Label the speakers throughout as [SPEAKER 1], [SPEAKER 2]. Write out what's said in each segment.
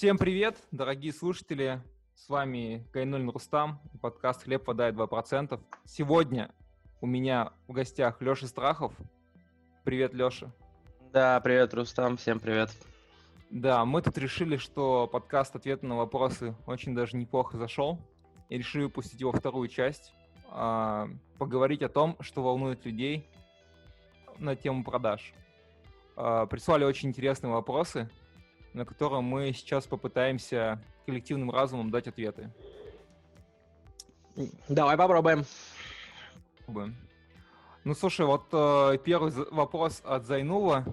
[SPEAKER 1] Всем привет, дорогие слушатели. С вами Кайнулин Рустам, подкаст «Хлеб, вода и 2%». Сегодня у меня в гостях Леша Страхов. Привет, Леша.
[SPEAKER 2] Да, привет, Рустам, всем привет.
[SPEAKER 1] Да, мы тут решили, что подкаст «Ответы на вопросы» очень даже неплохо зашел. И решили выпустить его вторую часть. А, поговорить о том, что волнует людей на тему продаж. А, прислали очень интересные вопросы, на которые мы сейчас попытаемся коллективным разумом дать ответы.
[SPEAKER 2] Давай попробуем.
[SPEAKER 1] Ну, слушай, вот э, первый вопрос от Зайнула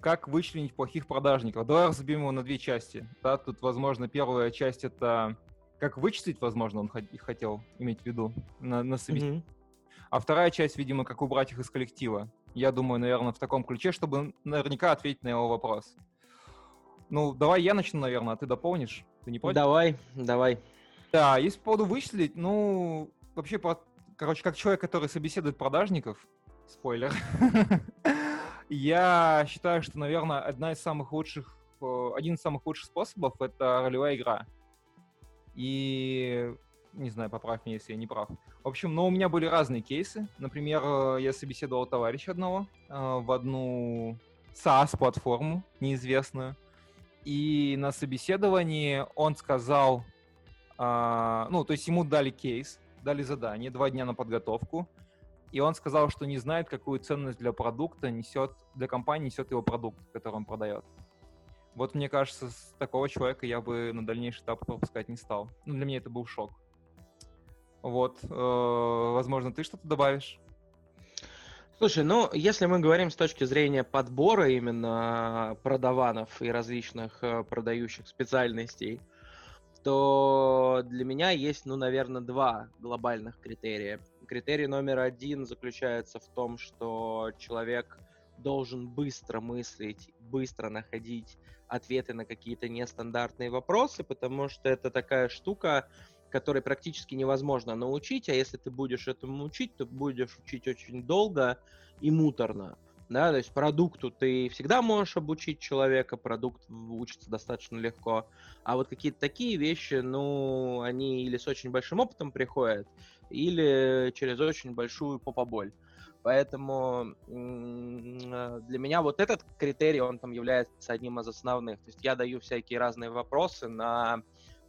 [SPEAKER 1] как вычленить плохих продажников. Давай разберем его на две части. Да, тут, возможно, первая часть это как вычислить, возможно, он хотел иметь в виду на, на собеседовании. Mm-hmm. А вторая часть, видимо, как убрать их из коллектива. Я думаю, наверное, в таком ключе, чтобы наверняка ответить на его вопрос. Ну, давай я начну, наверное, а ты дополнишь? Ты не
[SPEAKER 2] против? Давай, давай.
[SPEAKER 1] Да, если по поводу вычислить, ну, вообще, короче, как человек, который собеседует продажников, спойлер, Я считаю, что, наверное, одна из самых лучших, э, один из самых лучших способов — это ролевая игра. И не знаю, поправь меня, если я не прав. В общем, но у меня были разные кейсы. Например, э, я собеседовал товарища одного э, в одну SaaS-платформу неизвестную. И на собеседовании он сказал, ну, то есть ему дали кейс, дали задание, два дня на подготовку и он сказал, что не знает, какую ценность для продукта несет, для компании несет его продукт, который он продает. Вот мне кажется, с такого человека я бы на дальнейший этап пропускать не стал. Ну, для меня это был шок. Вот, э, возможно, ты что-то добавишь?
[SPEAKER 2] Слушай, ну, если мы говорим с точки зрения подбора именно продаванов и различных э, продающих специальностей, то для меня есть, ну, наверное, два глобальных критерия. Критерий номер один заключается в том, что человек должен быстро мыслить, быстро находить ответы на какие-то нестандартные вопросы, потому что это такая штука, которой практически невозможно научить, а если ты будешь этому учить, то будешь учить очень долго и муторно. Да, то есть продукту ты всегда можешь обучить человека, продукт учится достаточно легко. А вот какие-то такие вещи, ну, они или с очень большим опытом приходят, или через очень большую попоболь. Поэтому для меня вот этот критерий, он там является одним из основных. То есть я даю всякие разные вопросы на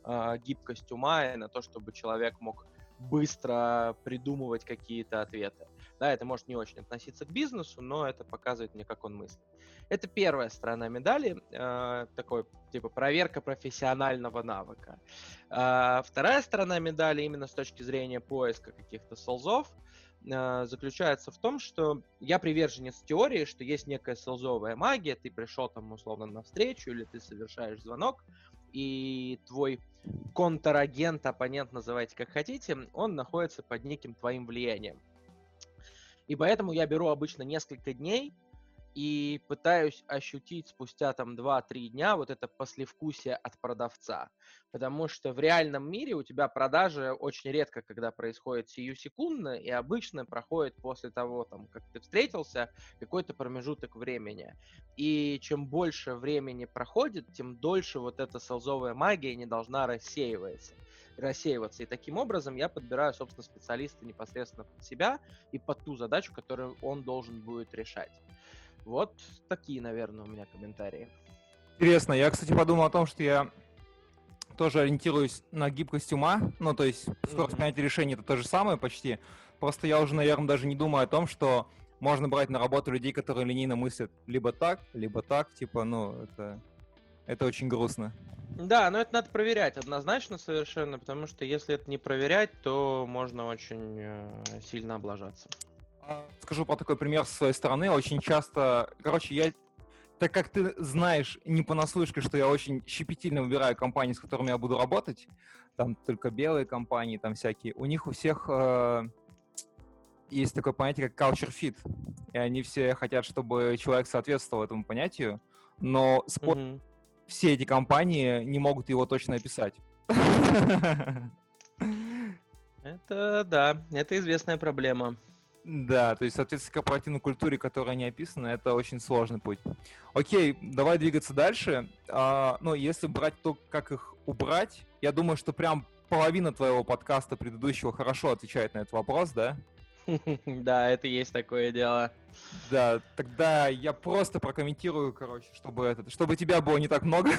[SPEAKER 2] э, гибкость ума и на то, чтобы человек мог быстро придумывать какие-то ответы. Да, это может не очень относиться к бизнесу, но это показывает мне, как он мыслит. Это первая сторона медали, э, такой типа проверка профессионального навыка. Э, вторая сторона медали именно с точки зрения поиска каких-то солзов э, заключается в том, что я приверженец теории, что есть некая солзовая магия, ты пришел там условно на встречу или ты совершаешь звонок, и твой контрагент, оппонент, называйте как хотите, он находится под неким твоим влиянием. И поэтому я беру обычно несколько дней и пытаюсь ощутить спустя там 2-3 дня вот это послевкусие от продавца. Потому что в реальном мире у тебя продажи очень редко, когда происходит сию секундно, и обычно проходит после того, там, как ты встретился, какой-то промежуток времени. И чем больше времени проходит, тем дольше вот эта солзовая магия не должна рассеиваться рассеиваться. И таким образом я подбираю, собственно, специалиста непосредственно под себя и под ту задачу, которую он должен будет решать. Вот такие, наверное, у меня комментарии.
[SPEAKER 1] Интересно. Я, кстати, подумал о том, что я тоже ориентируюсь на гибкость ума. Ну, то есть скорость mm-hmm. принятия решений это то же самое почти. Просто я уже, наверное, даже не думаю о том, что можно брать на работу людей, которые линейно мыслят либо так, либо так. Типа, ну, это, это очень грустно.
[SPEAKER 2] Да, но это надо проверять однозначно совершенно, потому что если это не проверять, то можно очень э, сильно облажаться.
[SPEAKER 1] Скажу по такой пример со своей стороны. Очень часто, короче, я так как ты знаешь не понаслышке, что я очень щепетильно выбираю компании, с которыми я буду работать, там только белые компании, там всякие, у них у всех э, есть такое понятие, как culture fit, и они все хотят, чтобы человек соответствовал этому понятию, но спор... mm-hmm все эти компании не могут его точно описать.
[SPEAKER 2] Это да, это известная проблема.
[SPEAKER 1] Да, то есть, соответственно, корпоративной культуре, которая не описана, это очень сложный путь. Окей, давай двигаться дальше. А, ну, если брать то, как их убрать, я думаю, что прям половина твоего подкаста предыдущего хорошо отвечает на этот вопрос, да?
[SPEAKER 2] Да, это есть такое дело.
[SPEAKER 1] Да, тогда я просто прокомментирую, короче, чтобы это, чтобы тебя было не так много.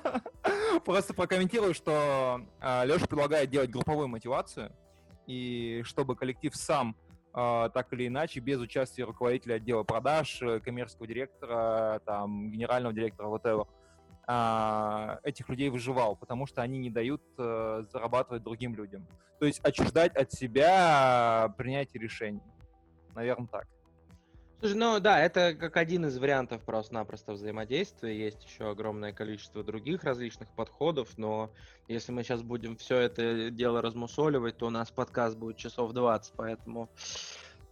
[SPEAKER 1] Просто прокомментирую, что а, Леша предлагает делать групповую мотивацию, и чтобы коллектив сам так или иначе, без участия руководителя отдела продаж, э, коммерческого директора, там, генерального директора, whatever, а, этих людей выживал, потому что они не дают э, зарабатывать другим людям. То есть отчуждать от себя принятие решений. Наверное, так.
[SPEAKER 2] Слушай, ну да, это как один из вариантов просто-напросто взаимодействия. Есть еще огромное количество других различных подходов, но если мы сейчас будем все это дело размусоливать, то у нас подкаст будет часов 20, поэтому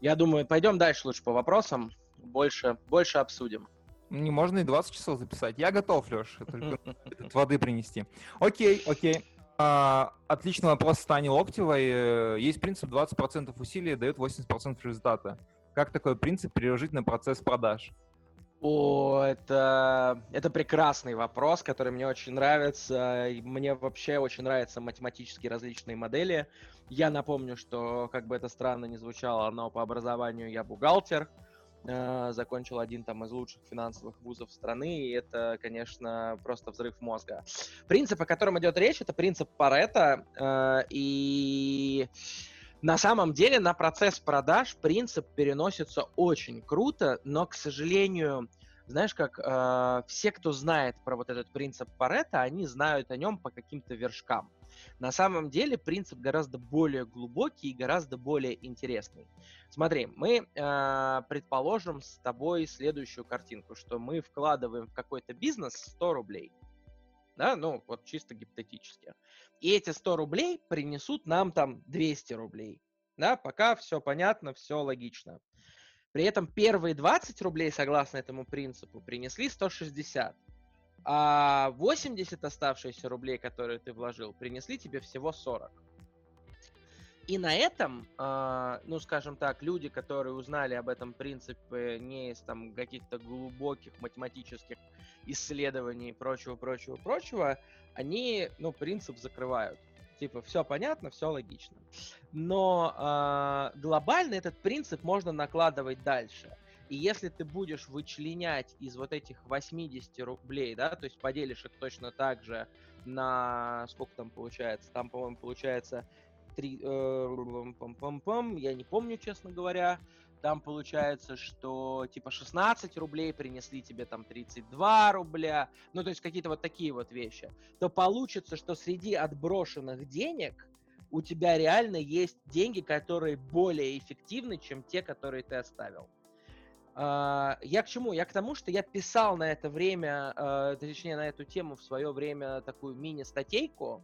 [SPEAKER 2] я думаю, пойдем дальше лучше по вопросам, больше, больше обсудим.
[SPEAKER 1] Не можно и 20 часов записать. Я готов, Леш, только воды принести. Окей, окей. А, отличный вопрос Стани Локтевой. Э, есть принцип 20% усилий дает 80% результата. Как такой принцип переложить на процесс продаж?
[SPEAKER 2] О, это, это прекрасный вопрос, который мне очень нравится. Мне вообще очень нравятся математические различные модели. Я напомню, что, как бы это странно ни звучало, но по образованию я бухгалтер. Э, закончил один там из лучших финансовых вузов страны, и это, конечно, просто взрыв мозга. Принцип, о котором идет речь, это принцип Паретта, э, и на самом деле на процесс продаж принцип переносится очень круто, но, к сожалению, знаешь, как э, все, кто знает про вот этот принцип Паретта, они знают о нем по каким-то вершкам. На самом деле принцип гораздо более глубокий и гораздо более интересный. Смотри, мы э, предположим с тобой следующую картинку, что мы вкладываем в какой-то бизнес 100 рублей. Да, ну вот чисто гипотетически и эти 100 рублей принесут нам там 200 рублей. Да, пока все понятно, все логично. При этом первые 20 рублей, согласно этому принципу, принесли 160. А 80 оставшиеся рублей, которые ты вложил, принесли тебе всего 40. И на этом, э, ну, скажем так, люди, которые узнали об этом принципе не из там каких-то глубоких математических исследований и прочего, прочего, прочего, они, ну, принцип закрывают. Типа, все понятно, все логично. Но э, глобально этот принцип можно накладывать дальше. И если ты будешь вычленять из вот этих 80 рублей, да, то есть поделишь их точно так же на сколько там получается? Там, по-моему, получается 3, э, пам -пам -пам, я не помню, честно говоря там получается, что типа 16 рублей принесли тебе там 32 рубля, ну то есть какие-то вот такие вот вещи, то получится, что среди отброшенных денег у тебя реально есть деньги, которые более эффективны, чем те, которые ты оставил. Uh, я к чему? Я к тому, что я писал на это время, uh, точнее на эту тему в свое время такую мини-статейку,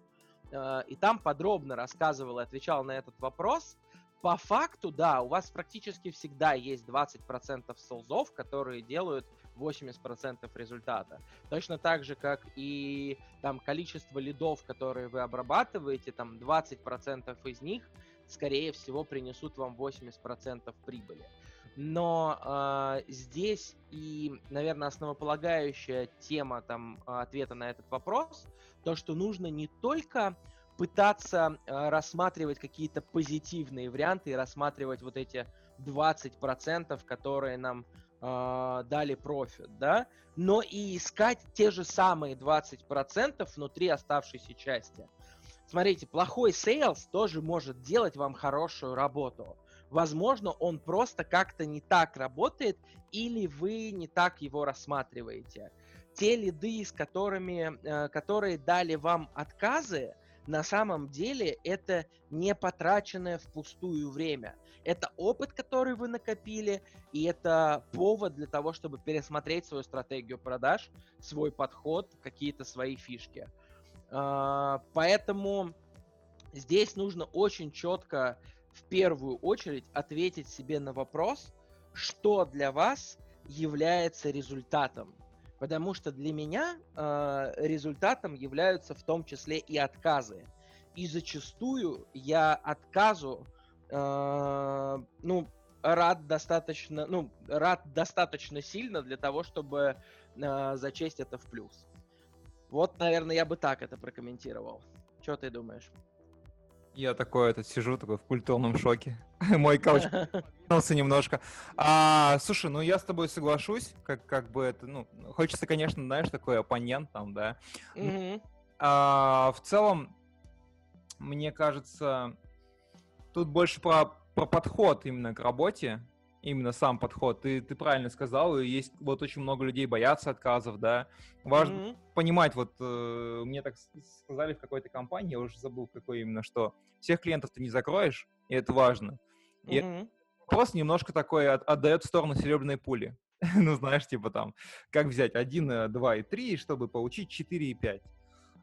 [SPEAKER 2] и там подробно рассказывал и отвечал на этот вопрос по факту, да, у вас практически всегда есть 20% солзов, которые делают 80% результата. Точно так же, как и там количество лидов, которые вы обрабатываете, там 20% из них, скорее всего, принесут вам 80% прибыли. Но э, здесь и, наверное, основополагающая тема там ответа на этот вопрос, то, что нужно не только пытаться э, рассматривать какие-то позитивные варианты и рассматривать вот эти 20%, которые нам э, дали профит, да, но и искать те же самые 20% внутри оставшейся части. Смотрите, плохой sales тоже может делать вам хорошую работу. Возможно, он просто как-то не так работает, или вы не так его рассматриваете. Те лиды, с которыми, э, которые дали вам отказы, на самом деле это не потраченное впустую время. Это опыт, который вы накопили, и это повод для того, чтобы пересмотреть свою стратегию продаж, свой подход, какие-то свои фишки. А, поэтому здесь нужно очень четко в первую очередь ответить себе на вопрос, что для вас является результатом Потому что для меня э, результатом являются в том числе и отказы. И зачастую я отказу, э, ну, рад достаточно, ну, рад достаточно сильно для того, чтобы э, зачесть это в плюс. Вот, наверное, я бы так это прокомментировал. Что ты думаешь?
[SPEAKER 1] Я такой этот сижу такой в культурном шоке. Мой кауч немножко. А, слушай, ну я с тобой соглашусь, как, как бы это, ну, хочется, конечно, знаешь, такой оппонент там, да. Mm-hmm. А, в целом, мне кажется, тут больше про, про подход именно к работе, именно сам подход. Ты, ты правильно сказал, есть вот очень много людей боятся отказов, да. Важно mm-hmm. понимать, вот э, мне так сказали в какой-то компании, я уже забыл, какой именно, что всех клиентов ты не закроешь, и это важно. И mm-hmm. вопрос немножко такой от, отдает в сторону серебряной пули. ну, знаешь, типа там, как взять 1, 2 и 3, чтобы получить 4 и 5.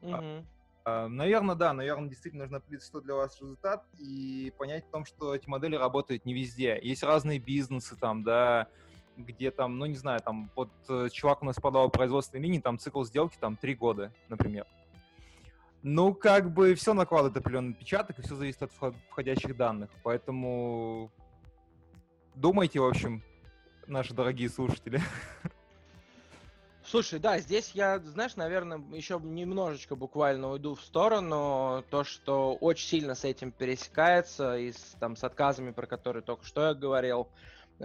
[SPEAKER 1] Mm-hmm. А, наверное, да, наверное, действительно нужно определить, что для вас результат, и понять в том, что эти модели работают не везде. Есть разные бизнесы там, да, где там, ну, не знаю, там, вот э, чувак у нас подал производственной линии, там цикл сделки там три года, например. Ну, как бы все накладывает определенный отпечаток, и все зависит от входящих данных. Поэтому думайте, в общем, наши дорогие слушатели.
[SPEAKER 2] Слушай, да, здесь я, знаешь, наверное, еще немножечко буквально уйду в сторону. То, что очень сильно с этим пересекается, и с, там, с отказами, про которые только что я говорил,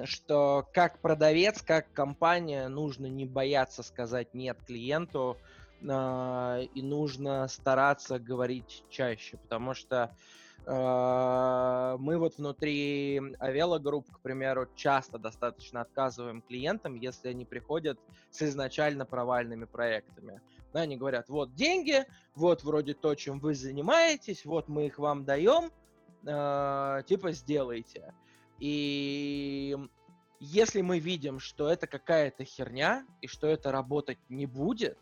[SPEAKER 2] что как продавец, как компания нужно не бояться сказать нет клиенту, э, и нужно стараться говорить чаще, потому что мы вот внутри Авела Групп, к примеру, часто достаточно отказываем клиентам, если они приходят с изначально провальными проектами. Да, они говорят, вот деньги, вот вроде то, чем вы занимаетесь, вот мы их вам даем, э, типа сделайте. И если мы видим, что это какая-то херня и что это работать не будет,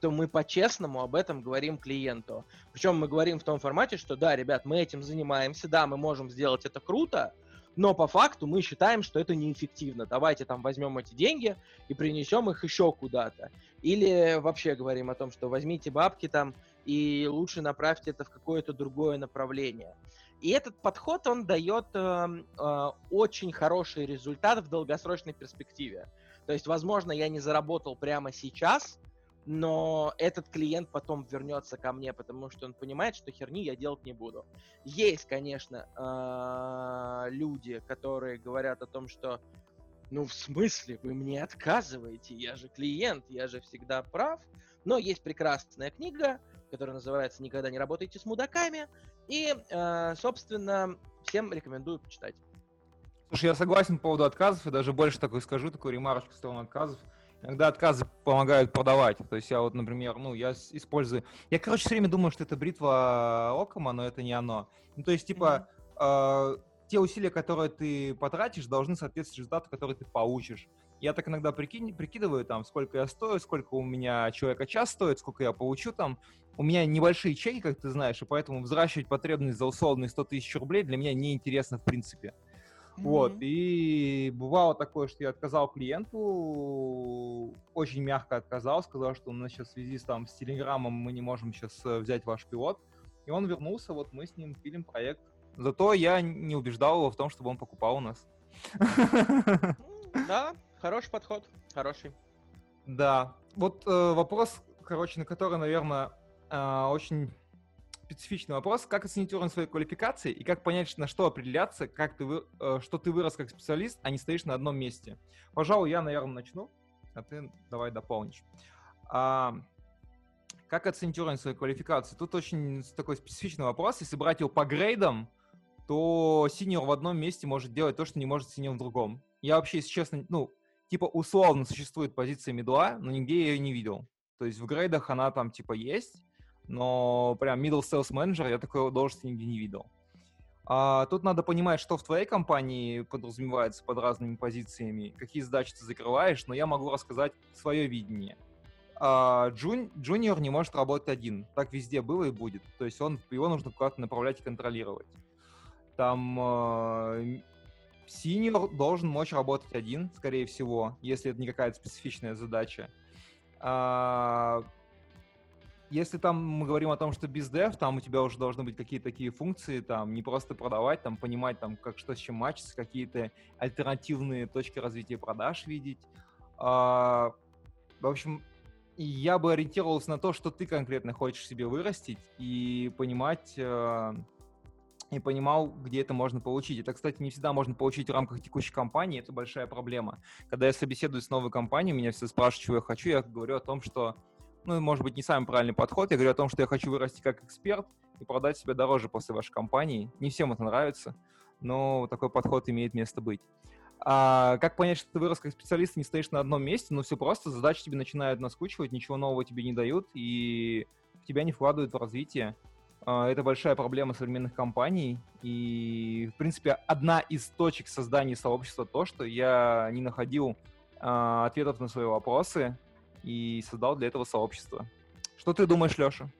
[SPEAKER 2] то мы по-честному об этом говорим клиенту. Причем мы говорим в том формате, что да, ребят, мы этим занимаемся, да, мы можем сделать это круто, но по факту мы считаем, что это неэффективно. Давайте там возьмем эти деньги и принесем их еще куда-то. Или вообще говорим о том, что возьмите бабки там и лучше направьте это в какое-то другое направление. И этот подход, он дает э, э, очень хороший результат в долгосрочной перспективе. То есть, возможно, я не заработал прямо сейчас, но этот клиент потом вернется ко мне, потому что он понимает, что херни я делать не буду. Есть, конечно, а, люди, которые говорят о том, что ну, в смысле, вы мне отказываете? Я же клиент, я же всегда прав. Но есть прекрасная книга, которая называется «Никогда не работайте с мудаками». И, а, собственно, всем рекомендую почитать.
[SPEAKER 1] Слушай, я согласен по поводу отказов, и даже больше такой скажу, такую ремарочку в сторону отказов. Иногда отказы помогают продавать. То есть я вот, например, ну, я использую... Я, короче, все время думаю, что это бритва Окома, но это не оно. Ну, то есть, типа, mm-hmm. э, те усилия, которые ты потратишь, должны соответствовать результату, который ты получишь. Я так иногда прикинь, прикидываю, там, сколько я стою, сколько у меня человека час стоит, сколько я получу там. У меня небольшие чеки, как ты знаешь, и поэтому взращивать потребность за условные 100 тысяч рублей для меня неинтересно в принципе. Mm-hmm. Вот, и бывало такое, что я отказал клиенту, очень мягко отказал, сказал, что у нас сейчас в связи с, там, с Телеграмом мы не можем сейчас э, взять ваш пилот. И он вернулся, вот мы с ним пилим проект. Зато я не убеждал его в том, чтобы он покупал у нас.
[SPEAKER 2] Да, хороший подход, хороший.
[SPEAKER 1] Да, вот э, вопрос, короче, на который, наверное, э, очень специфичный вопрос. Как оценить уровень своей квалификации и как понять, на что определяться, как ты вы, э, что ты вырос как специалист, а не стоишь на одном месте? Пожалуй, я, наверное, начну, а ты давай дополнишь. А, как оценить уровень своей квалификации? Тут очень такой специфичный вопрос. Если брать его по грейдам, то синьор в одном месте может делать то, что не может синьор в другом. Я вообще, если честно, ну, типа условно существует позиция медла, но нигде я ее не видел. То есть в грейдах она там типа есть, но прям middle sales manager я такой должности нигде не видел. А, тут надо понимать, что в твоей компании подразумевается под разными позициями, какие задачи ты закрываешь, но я могу рассказать свое видение. А, джун, джуниор не может работать один. Так везде было и будет. То есть он, его нужно куда-то направлять и контролировать. Там э, синьор должен мочь работать один, скорее всего, если это не какая-то специфичная задача. А, если там мы говорим о том, что без dev, там у тебя уже должны быть какие-то такие функции, там не просто продавать, там понимать, там как что с чем матчится, какие-то альтернативные точки развития продаж видеть. А, в общем, я бы ориентировался на то, что ты конкретно хочешь себе вырастить и понимать, э, и понимал, где это можно получить. Это, кстати, не всегда можно получить в рамках текущей компании, это большая проблема. Когда я собеседую с новой компанией, меня все спрашивают, чего я хочу, я говорю о том, что ну, может быть, не самый правильный подход. Я говорю о том, что я хочу вырасти как эксперт и продать себя дороже после вашей компании. Не всем это нравится, но такой подход имеет место быть. А как понять, что ты вырос как специалист, не стоишь на одном месте? Ну, все просто, задачи тебе начинают наскучивать, ничего нового тебе не дают, и тебя не вкладывают в развитие. А, это большая проблема современных компаний, и, в принципе, одна из точек создания сообщества то, что я не находил а, ответов на свои вопросы, и создал для этого сообщество. Что ты думаешь, Леша?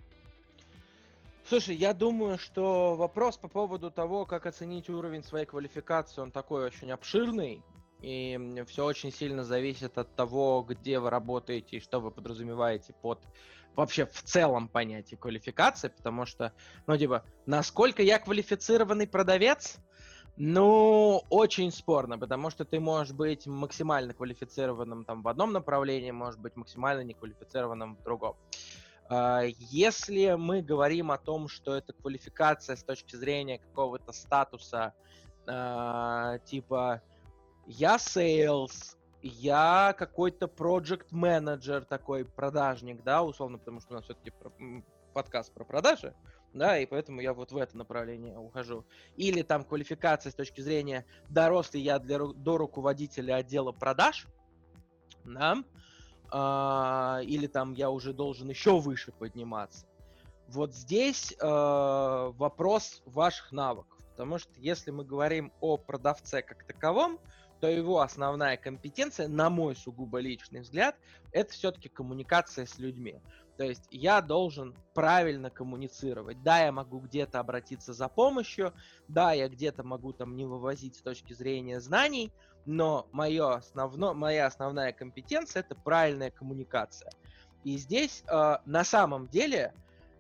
[SPEAKER 2] Слушай, я думаю, что вопрос по поводу того, как оценить уровень своей квалификации, он такой очень обширный, и все очень сильно зависит от того, где вы работаете и что вы подразумеваете под вообще в целом понятие квалификации, потому что, ну, типа, насколько я квалифицированный продавец, ну, очень спорно, потому что ты можешь быть максимально квалифицированным там в одном направлении, может быть максимально неквалифицированным в другом. А, если мы говорим о том, что это квалификация с точки зрения какого-то статуса, а, типа я sales, я какой-то project менеджер такой продажник, да, условно, потому что у нас все-таки подкаст про продажи, да, и поэтому я вот в это направление ухожу. Или там квалификация с точки зрения, дорос ли я для, до руководителя отдела продаж, да, а, или там я уже должен еще выше подниматься. Вот здесь э, вопрос ваших навыков, потому что если мы говорим о продавце как таковом, то его основная компетенция, на мой сугубо личный взгляд, это все-таки коммуникация с людьми. То есть я должен правильно коммуницировать. Да, я могу где-то обратиться за помощью, да, я где-то могу там не вывозить с точки зрения знаний, но мое основно, моя основная компетенция это правильная коммуникация. И здесь э, на самом деле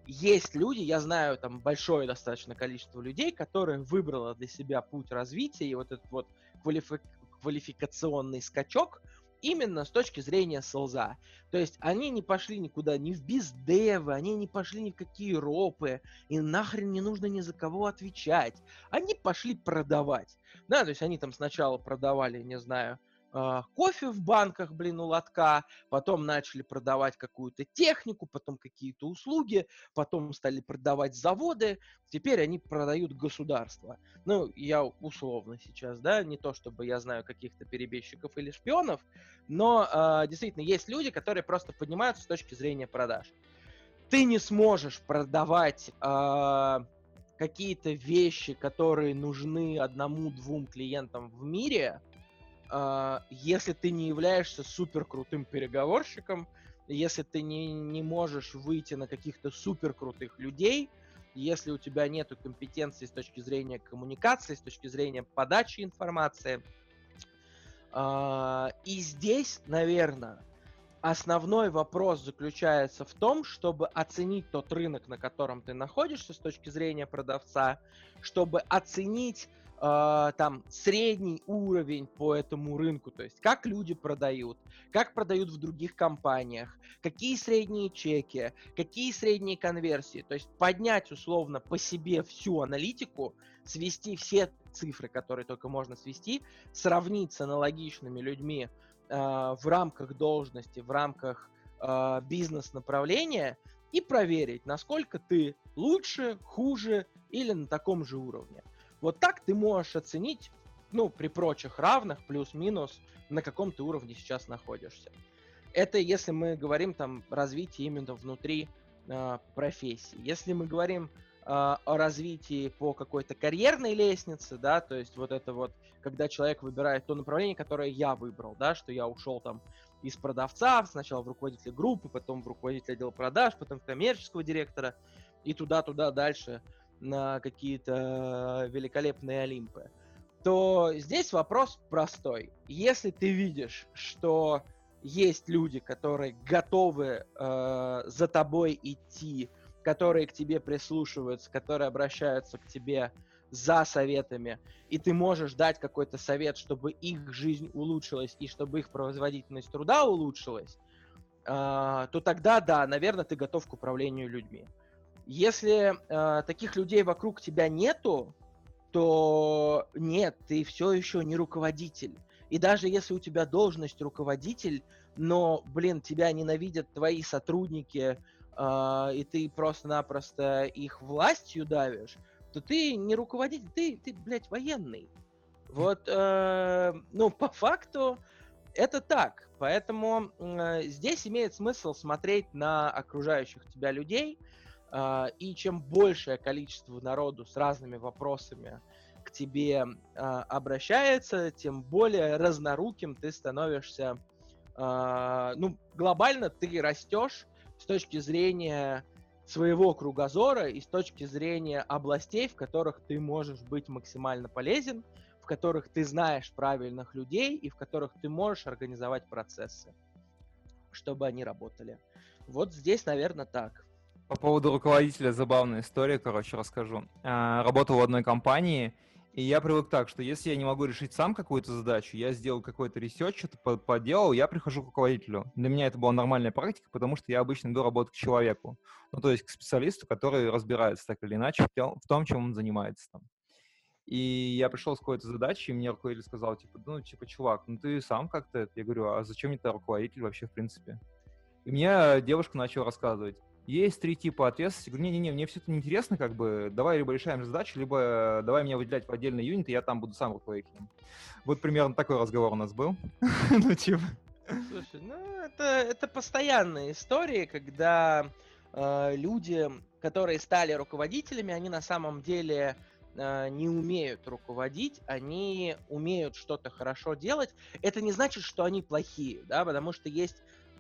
[SPEAKER 2] есть люди, я знаю там большое достаточно количество людей, которые выбрало для себя путь развития и вот этот вот квалифи- квалификационный скачок – именно с точки зрения селза. То есть они не пошли никуда, ни в бездевы, они не пошли ни в какие ропы, и нахрен не нужно ни за кого отвечать. Они пошли продавать. Да, то есть они там сначала продавали, не знаю, а, кофе в банках, блин, у лотка, потом начали продавать какую-то технику, потом какие-то услуги, потом стали продавать заводы, теперь они продают государство. Ну, я условно сейчас, да, не то чтобы я знаю каких-то перебежчиков или шпионов, но э, действительно есть люди, которые просто поднимаются с точки зрения продаж. Ты не сможешь продавать э, какие-то вещи, которые нужны одному-двум клиентам в мире, а, если ты не являешься супер крутым переговорщиком, если ты не, не можешь выйти на каких-то супер крутых людей, если у тебя нет компетенции с точки зрения коммуникации, с точки зрения подачи информации. А, и здесь, наверное, основной вопрос заключается в том, чтобы оценить тот рынок, на котором ты находишься с точки зрения продавца, чтобы оценить э, там средний уровень по этому рынку, то есть как люди продают, как продают в других компаниях, какие средние чеки, какие средние конверсии, то есть поднять условно по себе всю аналитику, свести все цифры, которые только можно свести, сравнить с аналогичными людьми э, в рамках должности, в рамках э, бизнес-направления и проверить, насколько ты лучше, хуже или на таком же уровне. Вот так ты можешь оценить, ну, при прочих равных, плюс-минус, на каком ты уровне сейчас находишься. Это если мы говорим там развитии именно внутри э, профессии. Если мы говорим э, о развитии по какой-то карьерной лестнице, да, то есть вот это вот, когда человек выбирает то направление, которое я выбрал, да, что я ушел там из продавца, сначала в руководителя группы, потом в руководителя отдела продаж, потом в коммерческого директора и туда-туда дальше на какие-то великолепные Олимпы, то здесь вопрос простой. Если ты видишь, что есть люди, которые готовы э, за тобой идти, которые к тебе прислушиваются, которые обращаются к тебе за советами, и ты можешь дать какой-то совет, чтобы их жизнь улучшилась и чтобы их производительность труда улучшилась, э, то тогда, да, наверное, ты готов к управлению людьми. Если э, таких людей вокруг тебя нету, то нет, ты все еще не руководитель. И даже если у тебя должность руководитель, но, блин, тебя ненавидят твои сотрудники, э, и ты просто-напросто их властью давишь, то ты не руководитель, ты, ты блядь, военный. Вот, э, ну, по факту это так. Поэтому э, здесь имеет смысл смотреть на окружающих тебя людей, и чем большее количество народу с разными вопросами к тебе э, обращается, тем более разноруким ты становишься. Э, ну, глобально ты растешь с точки зрения своего кругозора и с точки зрения областей, в которых ты можешь быть максимально полезен, в которых ты знаешь правильных людей и в которых ты можешь организовать процессы, чтобы они работали. Вот здесь, наверное, так.
[SPEAKER 1] По поводу руководителя забавная история, короче, расскажу. А, работал в одной компании, и я привык так, что если я не могу решить сам какую-то задачу, я сделал какой-то research, что-то поделал, я прихожу к руководителю. Для меня это была нормальная практика, потому что я обычно иду работать к человеку. Ну, то есть к специалисту, который разбирается так или иначе в том, чем он занимается там. И я пришел с какой-то задачей, и мне руководитель сказал, типа, ну, типа, чувак, ну ты сам как-то это. Я говорю, а зачем мне это руководитель вообще, в принципе? И мне девушка начала рассказывать. Есть три типа ответственности. Говорю, не-не-не, мне все это неинтересно, как бы, давай либо решаем задачу, либо давай меня выделять в отдельный юнит, и я там буду сам руководителем. Вот примерно такой разговор у нас был.
[SPEAKER 2] ну, типа. Слушай, ну, это, это постоянная история, когда э, люди, которые стали руководителями, они на самом деле э, не умеют руководить, они умеют что-то хорошо делать. Это не значит, что они плохие, да, потому что есть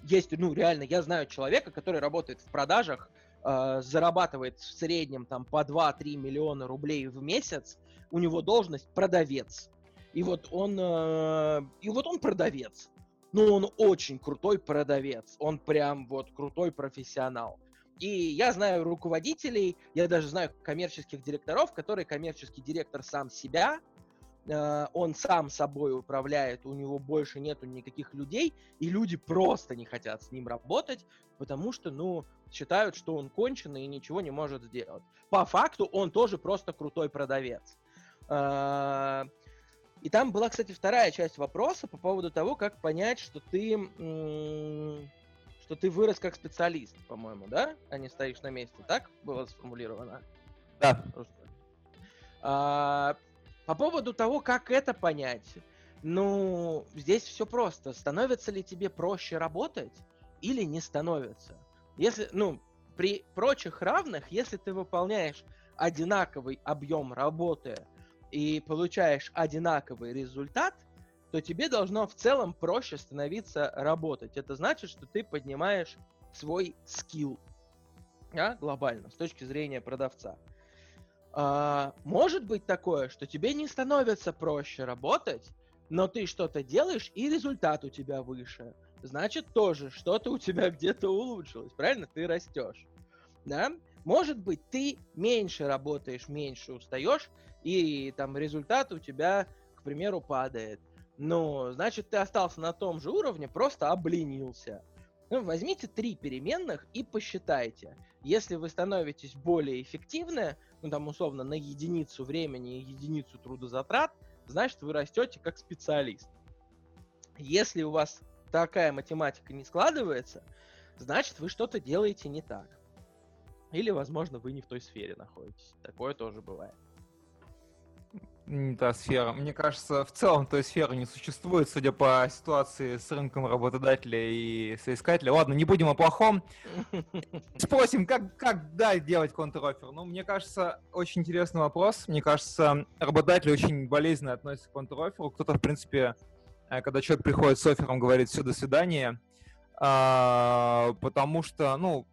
[SPEAKER 2] есть, ну, реально, я знаю человека, который работает в продажах, э, зарабатывает в среднем там по 2-3 миллиона рублей в месяц, у него должность продавец. И вот он, э, и вот он продавец. Ну, он очень крутой продавец. Он прям вот крутой профессионал. И я знаю руководителей, я даже знаю коммерческих директоров, которые коммерческий директор сам себя, он сам собой управляет, у него больше нету никаких людей, и люди просто не хотят с ним работать, потому что, ну, считают, что он конченый и ничего не может сделать. По факту он тоже просто крутой продавец. Э, и там была, кстати, вторая часть вопроса по поводу того, как понять, что ты, что ты вырос как специалист, по-моему, да? А не стоишь на месте. Так было сформулировано?
[SPEAKER 1] Да.
[SPEAKER 2] По поводу того, как это понять, ну, здесь все просто. Становится ли тебе проще работать или не становится? Если, ну, при прочих равных, если ты выполняешь одинаковый объем работы и получаешь одинаковый результат, то тебе должно в целом проще становиться работать. Это значит, что ты поднимаешь свой скилл да, глобально с точки зрения продавца. А, может быть такое, что тебе не становится проще работать, но ты что-то делаешь, и результат у тебя выше. Значит, тоже что-то у тебя где-то улучшилось, правильно? Ты растешь. Да? Может быть, ты меньше работаешь, меньше устаешь, и там результат у тебя, к примеру, падает. Но, значит, ты остался на том же уровне, просто обленился. Ну, возьмите три переменных и посчитайте. Если вы становитесь более эффективны, ну там условно на единицу времени и единицу трудозатрат, значит вы растете как специалист. Если у вас такая математика не складывается, значит вы что-то делаете не так. Или, возможно, вы не в той сфере находитесь. Такое тоже бывает
[SPEAKER 1] не та сфера. Мне кажется, в целом той сферы не существует, судя по ситуации с рынком работодателя и соискателя. Ладно, не будем о плохом. Спросим, как, как да, делать контрофер. Ну, мне кажется, очень интересный вопрос. Мне кажется, работодатели очень болезненно относятся к контроферу. Кто-то, в принципе, э, когда человек приходит с оффером, говорит «все, до свидания», а, потому что, ну,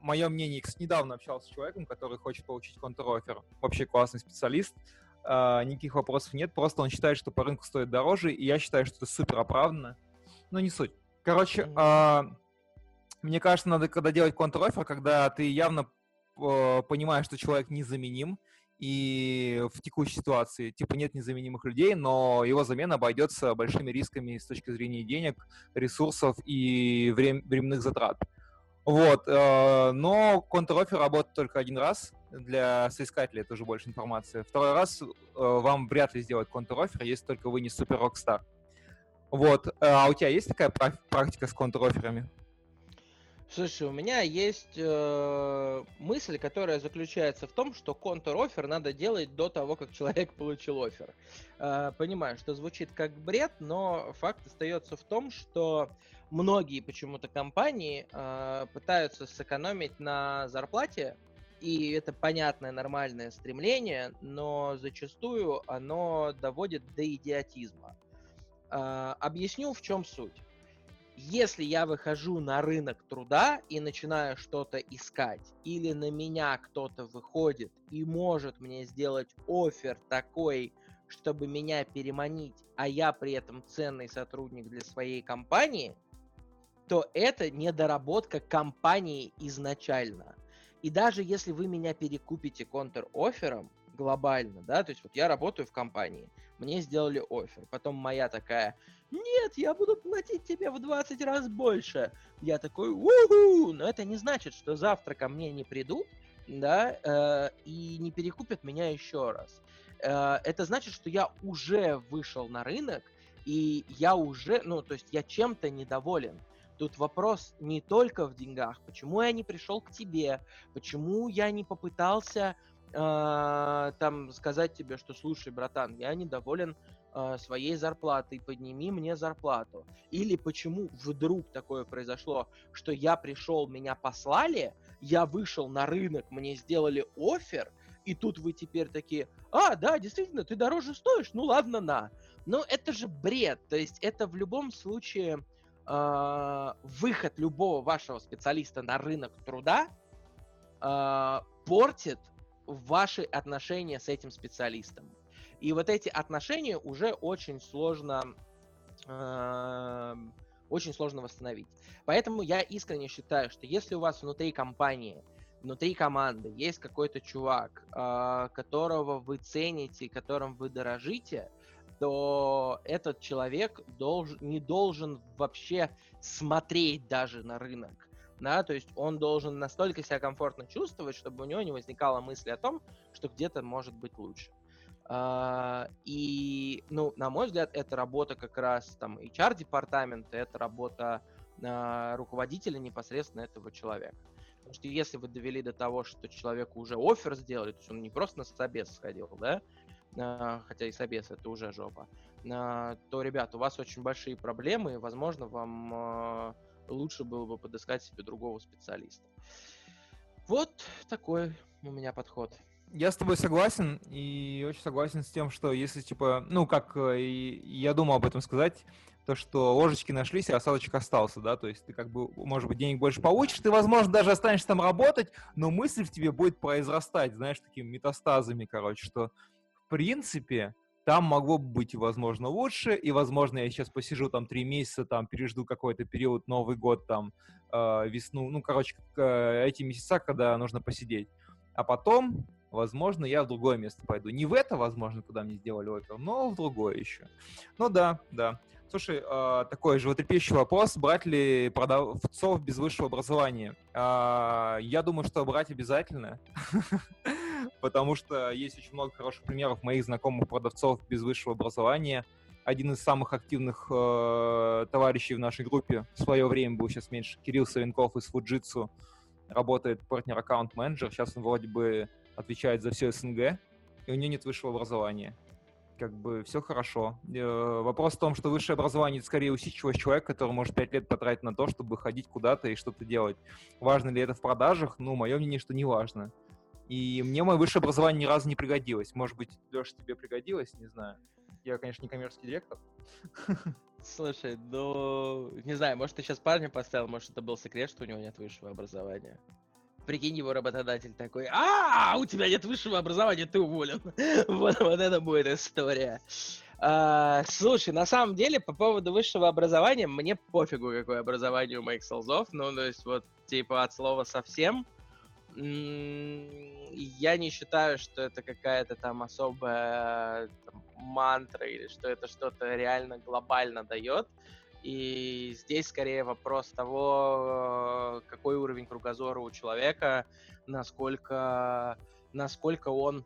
[SPEAKER 1] мое мнение, недавно общался с человеком, который хочет получить контрофер, вообще классный специалист, а, никаких вопросов нет, просто он считает, что по рынку стоит дороже, и я считаю, что это супер оправданно. Но не суть. Короче, а, мне кажется, надо когда делать контр-оффер, когда ты явно э, понимаешь, что человек незаменим, и в текущей ситуации, типа, нет незаменимых людей, но его замена обойдется большими рисками с точки зрения денег, ресурсов и врем- временных затрат. Вот, э, но контр-оффер работает только один раз, для соискателя это уже больше информации. Второй раз э, вам вряд ли сделать контр-оффер, если только вы не супер рокстар. Вот, а у тебя есть такая практика с контр-офферами?
[SPEAKER 2] Слушай, у меня есть э, мысль, которая заключается в том, что контр-офер надо делать до того, как человек получил офер. Э, понимаю, что звучит как бред, но факт остается в том, что многие почему-то компании э, пытаются сэкономить на зарплате, и это понятное, нормальное стремление, но зачастую оно доводит до идиотизма. Э, объясню, в чем суть если я выхожу на рынок труда и начинаю что-то искать, или на меня кто-то выходит и может мне сделать офер такой, чтобы меня переманить, а я при этом ценный сотрудник для своей компании, то это недоработка компании изначально. И даже если вы меня перекупите контр-оффером глобально, да, то есть вот я работаю в компании, мне сделали офер, потом моя такая, нет, я буду платить тебе в 20 раз больше. Я такой, уху! Но это не значит, что завтра ко мне не придут, да, э, и не перекупят меня еще раз. Э, это значит, что я уже вышел на рынок, и я уже, ну, то есть я чем-то недоволен. Тут вопрос не только в деньгах. Почему я не пришел к тебе? Почему я не попытался э, там сказать тебе, что слушай, братан, я недоволен э, своей зарплатой, подними мне зарплату. Или почему вдруг такое произошло, что я пришел, меня послали, я вышел на рынок, мне сделали офер, и тут вы теперь такие, а, да, действительно, ты дороже стоишь, ну ладно, на. Но это же бред, то есть это в любом случае э, выход любого вашего специалиста на рынок труда э, портит ваши отношения с этим специалистом. И вот эти отношения уже очень сложно, э, очень сложно восстановить. Поэтому я искренне считаю, что если у вас внутри компании, внутри команды есть какой-то чувак, э, которого вы цените, которым вы дорожите, то этот человек долж, не должен вообще смотреть даже на рынок. Да, то есть он должен настолько себя комфортно чувствовать, чтобы у него не возникало мысли о том, что где-то может быть лучше. Uh, и, ну, на мой взгляд, это работа как раз там HR-департамента, это работа uh, руководителя непосредственно этого человека. Потому что если вы довели до того, что человеку уже офер сделали, то есть он не просто на собес сходил, да, хотя и собес это уже жопа, то, ребят, у вас очень большие проблемы, и, возможно, вам лучше было бы подыскать себе другого специалиста. Вот такой у меня подход.
[SPEAKER 1] Я с тобой согласен, и очень согласен с тем, что если, типа, ну, как э, и я думал об этом сказать, то, что ложечки нашлись, а осадочек остался, да, то есть ты как бы, может быть, денег больше получишь, ты, возможно, даже останешься там работать, но мысль в тебе будет произрастать, знаешь, такими метастазами, короче, что, принципе, там могло бы быть, возможно, лучше, и, возможно, я сейчас посижу там три месяца, там, пережду какой-то период, Новый год, там, э, весну, ну, короче, э, эти месяца, когда нужно посидеть. А потом возможно, я в другое место пойду. Не в это, возможно, куда мне сделали офер, но в другое еще. Ну да, да. Слушай, э, такой животрепещущий вопрос. Брать ли продавцов без высшего образования? Э, я думаю, что брать обязательно. Потому что есть очень много хороших примеров моих знакомых продавцов без высшего образования. Один из самых активных э, товарищей в нашей группе в свое время был сейчас меньше, Кирилл Савенков из Fujitsu, работает партнер-аккаунт-менеджер. Сейчас он вроде бы отвечает за все СНГ, и у нее нет высшего образования. Как бы все хорошо. Э, вопрос в том, что высшее образование это скорее усидчивость человека, который может пять лет потратить на то, чтобы ходить куда-то и что-то делать. Важно ли это в продажах? Ну, мое мнение, что не важно. И мне мое высшее образование ни разу не пригодилось. Может быть, Леша, тебе пригодилось? Не знаю. Я, конечно, не коммерческий директор.
[SPEAKER 2] Слушай, ну, не знаю, может, ты сейчас парня поставил, может, это был секрет, что у него нет высшего образования. Прикинь, его работодатель такой, а, у тебя нет высшего образования, ты уволен. вот, вот это будет история. А, слушай, на самом деле, по поводу высшего образования, мне пофигу, какое образование у моих солзов. Ну, то есть, вот, типа, от слова совсем. Я не считаю, что это какая-то там особая там, мантра или что это что-то реально глобально дает. И здесь скорее вопрос того, какой уровень кругозора у человека, насколько, насколько он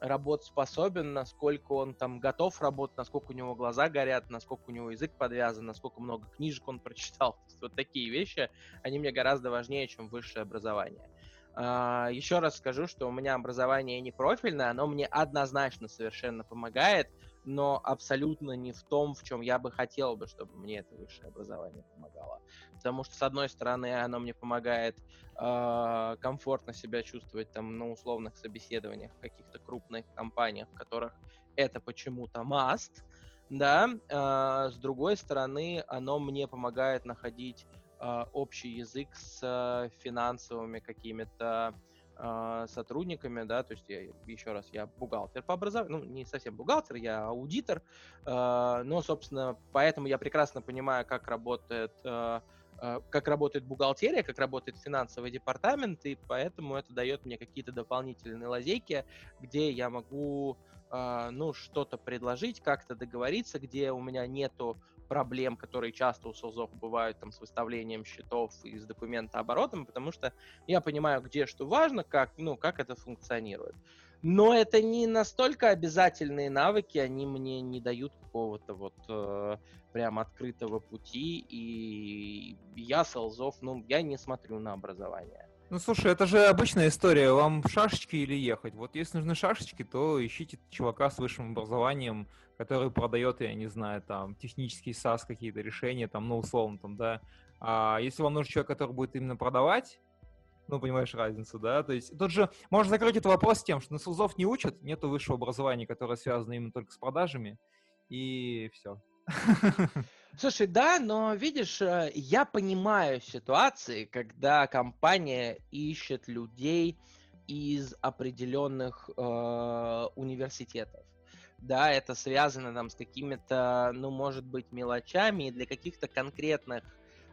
[SPEAKER 2] работоспособен, насколько он там готов работать, насколько у него глаза горят, насколько у него язык подвязан, насколько много книжек он прочитал. Вот такие вещи, они мне гораздо важнее, чем высшее образование. Uh, еще раз скажу, что у меня образование не профильное, оно мне однозначно совершенно помогает, но абсолютно не в том, в чем я бы хотел бы, чтобы мне это высшее образование помогало. Потому что, с одной стороны, оно мне помогает э, комфортно себя чувствовать там на условных собеседованиях в каких-то крупных компаниях, в которых это почему-то must, да, э, с другой стороны, оно мне помогает находить общий язык с э, финансовыми какими-то э, сотрудниками, да, то есть я, еще раз, я бухгалтер по образованию, ну, не совсем бухгалтер, я аудитор, э, но, собственно, поэтому я прекрасно понимаю, как работает э, как работает бухгалтерия, как работает финансовый департамент, и поэтому это дает мне какие-то дополнительные лазейки, где я могу, ну, что-то предложить, как-то договориться, где у меня нету проблем, которые часто у селзов бывают там с выставлением счетов и с документооборотом, потому что я понимаю, где что важно, как, ну, как это функционирует. Но это не настолько обязательные навыки, они мне не дают какого-то вот э, прям открытого пути, и я селзов, ну, я не смотрю на образование.
[SPEAKER 1] Ну, слушай, это же обычная история. Вам шашечки или ехать? Вот если нужны шашечки, то ищите чувака с высшим образованием, который продает, я не знаю, там, технический SaaS какие-то решения, там, ну, условно, там, да. А если вам нужен человек, который будет именно продавать, ну, понимаешь разницу, да? То есть тут же можно закрыть этот вопрос тем, что на СУЗов не учат, нету высшего образования, которое связано именно только с продажами, и все.
[SPEAKER 2] Слушай, да, но видишь, э, я понимаю ситуации, когда компания ищет людей из определенных э, университетов. Да, это связано там с какими-то, ну, может быть, мелочами, и для каких-то конкретных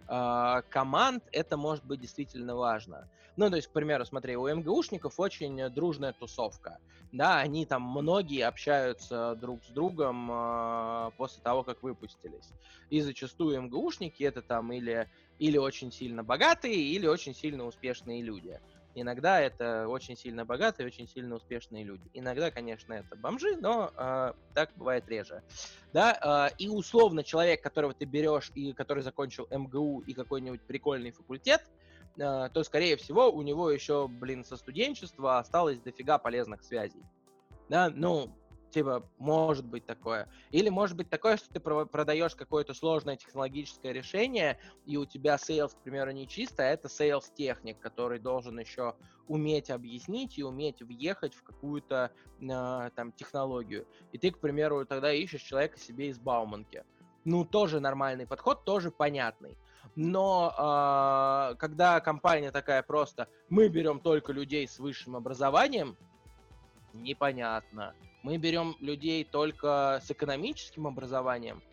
[SPEAKER 2] э, команд это может быть действительно важно. Ну, то есть, к примеру, смотри, у МГУшников очень дружная тусовка. Да, они там многие общаются друг с другом э, после того, как выпустились. И зачастую МГУшники это там или, или очень сильно богатые, или очень сильно успешные люди. Иногда это очень сильно богатые, очень сильно успешные люди. Иногда, конечно, это бомжи, но э, так бывает реже. Да, э, и условно человек, которого ты берешь и который закончил МГУ и какой-нибудь прикольный факультет, э, то, скорее всего, у него еще, блин, со студенчества осталось дофига полезных связей. Да, ну, Типа, может быть такое. Или может быть такое, что ты продаешь какое-то сложное технологическое решение, и у тебя sales, к примеру, не чисто, а это sales техник, который должен еще уметь объяснить и уметь въехать в какую-то э, там технологию. И ты, к примеру, тогда ищешь человека себе из Бауманки. Ну, тоже нормальный подход, тоже понятный. Но э, когда компания такая просто, мы берем только людей с высшим образованием, непонятно. Мы берем людей только с экономическим образованием,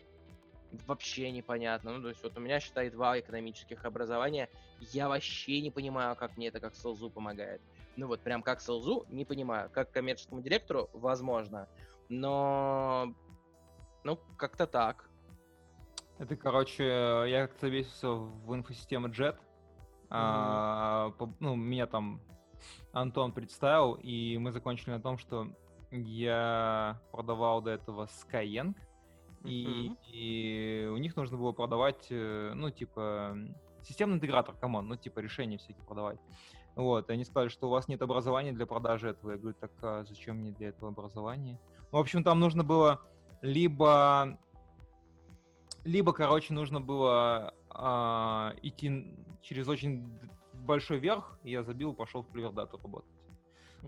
[SPEAKER 2] вообще непонятно. Ну, то есть вот у меня, считай, два экономических образования. Я вообще не понимаю, как мне это как селзу помогает. Ну вот прям как селзу, не понимаю. Как коммерческому директору, возможно. Но, ну, как-то так.
[SPEAKER 1] Это, короче, я как-то весился в инфосистему Jet. Mm-hmm. А, ну, меня там Антон представил, и мы закончили на том, что я продавал до этого Skyeng, и, mm-hmm. и у них нужно было продавать, э, ну, типа, системный интегратор, come on, ну, типа, решения всякие продавать. Вот, и они сказали, что у вас нет образования для продажи этого. Я говорю, так а зачем мне для этого образование? Ну, в общем, там нужно было либо, либо, короче, нужно было а, идти через очень большой верх, я забил, пошел в Клевердату работать.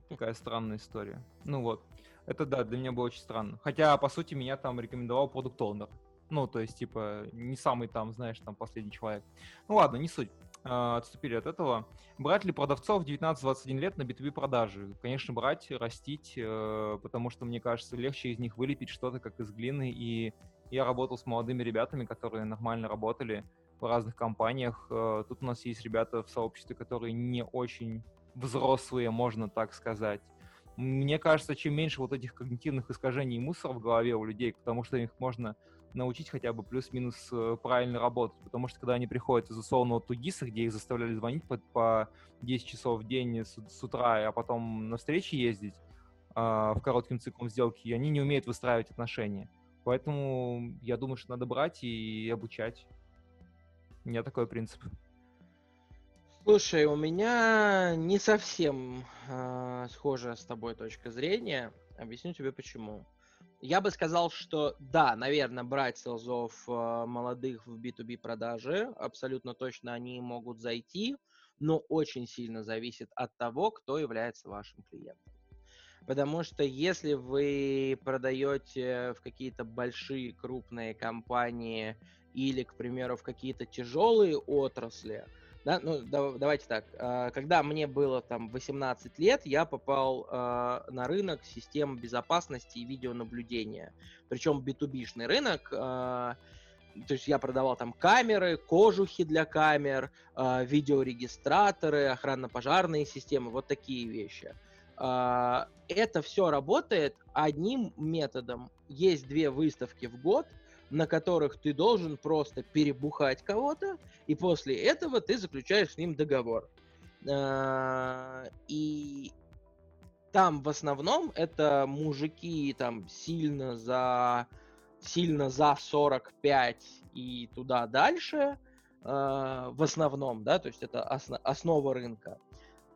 [SPEAKER 1] Такая странная история. Ну вот. Это да, для меня было очень странно. Хотя, по сути, меня там рекомендовал product owner. Ну, то есть, типа, не самый там, знаешь, там последний человек. Ну ладно, не суть. э, отступили от этого. Брать ли продавцов 19-21 лет на B2B продажи? Конечно, брать, растить, э, потому что, мне кажется, легче из них вылепить что-то, как из глины. И я работал с молодыми ребятами, которые нормально работали в разных компаниях. Э, тут у нас есть ребята в сообществе, которые не очень взрослые, можно так сказать. Мне кажется, чем меньше вот этих когнитивных искажений и мусора в голове у людей, потому что их можно научить хотя бы плюс-минус э, правильно работать. Потому что когда они приходят из условного Тугиса, где их заставляли звонить по, по 10 часов в день с, с утра, а потом на встречи ездить э, в коротким циклом сделки, они не умеют выстраивать отношения. Поэтому я думаю, что надо брать и обучать. У меня такой принцип.
[SPEAKER 2] Слушай, у меня не совсем э, схожая с тобой точка зрения. Объясню тебе почему. Я бы сказал, что да, наверное, брать селзов э, молодых в B2B продажи, абсолютно точно они могут зайти, но очень сильно зависит от того, кто является вашим клиентом. Потому что если вы продаете в какие-то большие крупные компании или, к примеру, в какие-то тяжелые отрасли, да, ну да, давайте так, а, когда мне было там 18 лет, я попал э, на рынок систем безопасности и видеонаблюдения, причем B2B-шный рынок, э, то есть я продавал там камеры, кожухи для камер, э, видеорегистраторы, охранно-пожарные системы, вот такие вещи. Это все работает одним методом. Есть две выставки в год – на которых ты должен просто перебухать кого-то, и после этого ты заключаешь с ним договор. А, и там в основном это мужики там сильно за сильно за 45 и туда дальше, а, в основном, да, то есть это основа рынка.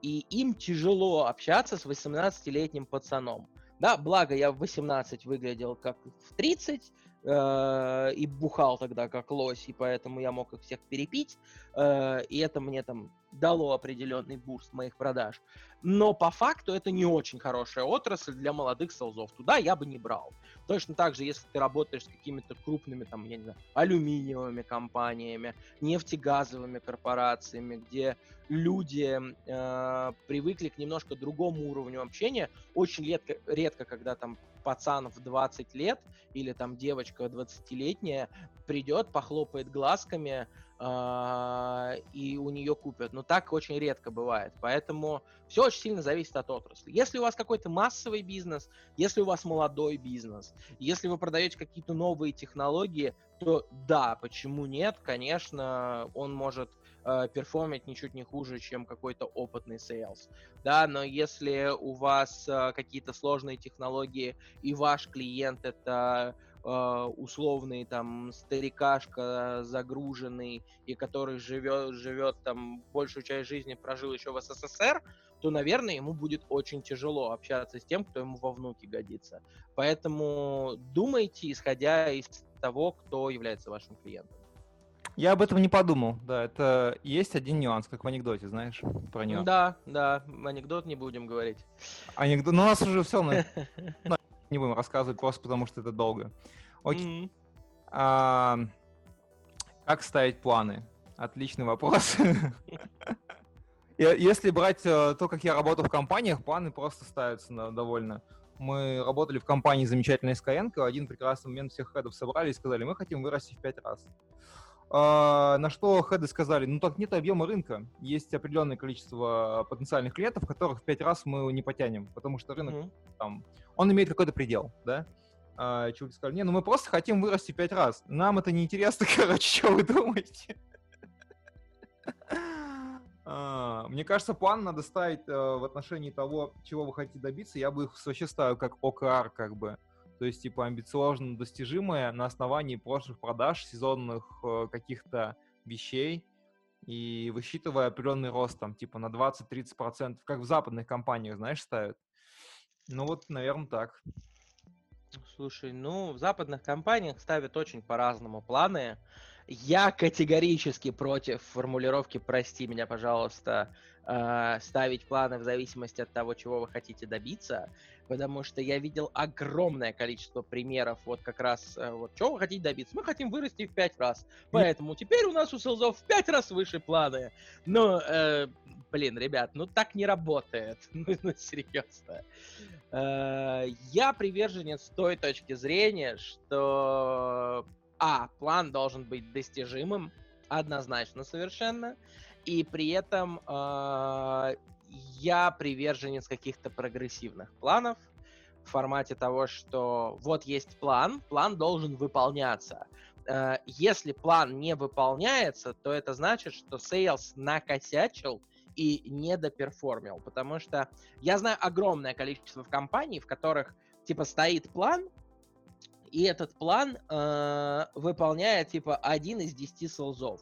[SPEAKER 2] И им тяжело общаться с 18-летним пацаном. Да, благо я в 18 выглядел как в 30, э, и бухал тогда как лось, и поэтому я мог их всех перепить, э, и это мне там дало определенный boost моих продаж. Но по факту это не очень хорошая отрасль для молодых солзов. Туда я бы не брал. Точно так же, если ты работаешь с какими-то крупными, там, я не знаю, алюминиевыми компаниями, нефтегазовыми корпорациями, где люди э, привыкли к немножко другому уровню общения, очень редко, редко, когда там пацан в 20 лет или там девочка 20-летняя придет, похлопает глазками, э, и у нее купят. Но так очень редко бывает. Поэтому все очень сильно зависит от отрасли. Если у вас какой-то массовый бизнес, если у вас молодой бизнес, если вы продаете какие-то новые технологии, то да, почему нет? Конечно, он может э, перформить ничуть не хуже, чем какой-то опытный sales. Да, но если у вас э, какие-то сложные технологии и ваш клиент это э, условный там старикашка загруженный и который живет живет там большую часть жизни прожил еще в СССР, то, наверное, ему будет очень тяжело общаться с тем, кто ему во внуки годится. Поэтому думайте, исходя из того, кто является вашим клиентом.
[SPEAKER 1] Я об этом не подумал, да, это есть один нюанс, как в анекдоте, знаешь, про него.
[SPEAKER 2] Да, да, анекдот не будем говорить.
[SPEAKER 1] Анекдот, ну у нас уже все, мы не будем рассказывать просто потому, что это долго. Окей. А, как ставить планы? Отличный вопрос. Если брать э, то, как я работал в компаниях, планы просто ставятся довольно мы работали в компании замечательной Skyeng, в один прекрасный момент всех хедов собрали и сказали, мы хотим вырасти в пять раз. А, на что хеды сказали, ну так нет объема рынка, есть определенное количество потенциальных клиентов, которых в пять раз мы не потянем, потому что рынок mm-hmm. там, он имеет какой-то предел, да? А, чуваки сказали, не, ну мы просто хотим вырасти в пять раз, нам это не интересно, короче, что вы думаете? А, мне кажется, план надо ставить э, в отношении того, чего вы хотите добиться. Я бы их вообще ставил как ОКР, как бы то есть типа амбициозно достижимое на основании прошлых продаж, сезонных э, каких-то вещей, и высчитывая определенный рост там типа на 20-30%, как в западных компаниях, знаешь, ставят. Ну вот, наверное, так.
[SPEAKER 2] Слушай, ну в западных компаниях ставят очень по-разному планы. Я категорически против формулировки «прости меня, пожалуйста», э, ставить планы в зависимости от того, чего вы хотите добиться, потому что я видел огромное количество примеров, вот как раз, э, вот, что вы хотите добиться? Мы хотим вырасти в пять раз, поэтому теперь у нас у селзов в пять раз выше планы. Но, э, блин, ребят, ну так не работает, ну, ну серьезно. Э, я приверженец той точки зрения, что, а, план должен быть достижимым, однозначно совершенно, и при этом э, я приверженец каких-то прогрессивных планов в формате того, что вот есть план, план должен выполняться. Э, если план не выполняется, то это значит, что Sales накосячил и не доперформил, потому что я знаю огромное количество компаний, в которых типа стоит план, и этот план э, выполняет типа один из десяти солзов.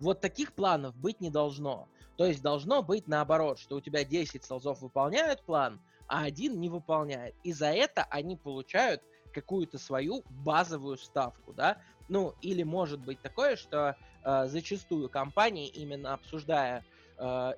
[SPEAKER 2] Вот таких планов быть не должно. То есть должно быть наоборот, что у тебя 10 солзов выполняют план, а один не выполняет. И за это они получают какую-то свою базовую ставку, да. Ну, или может быть такое, что э, зачастую компании, именно обсуждая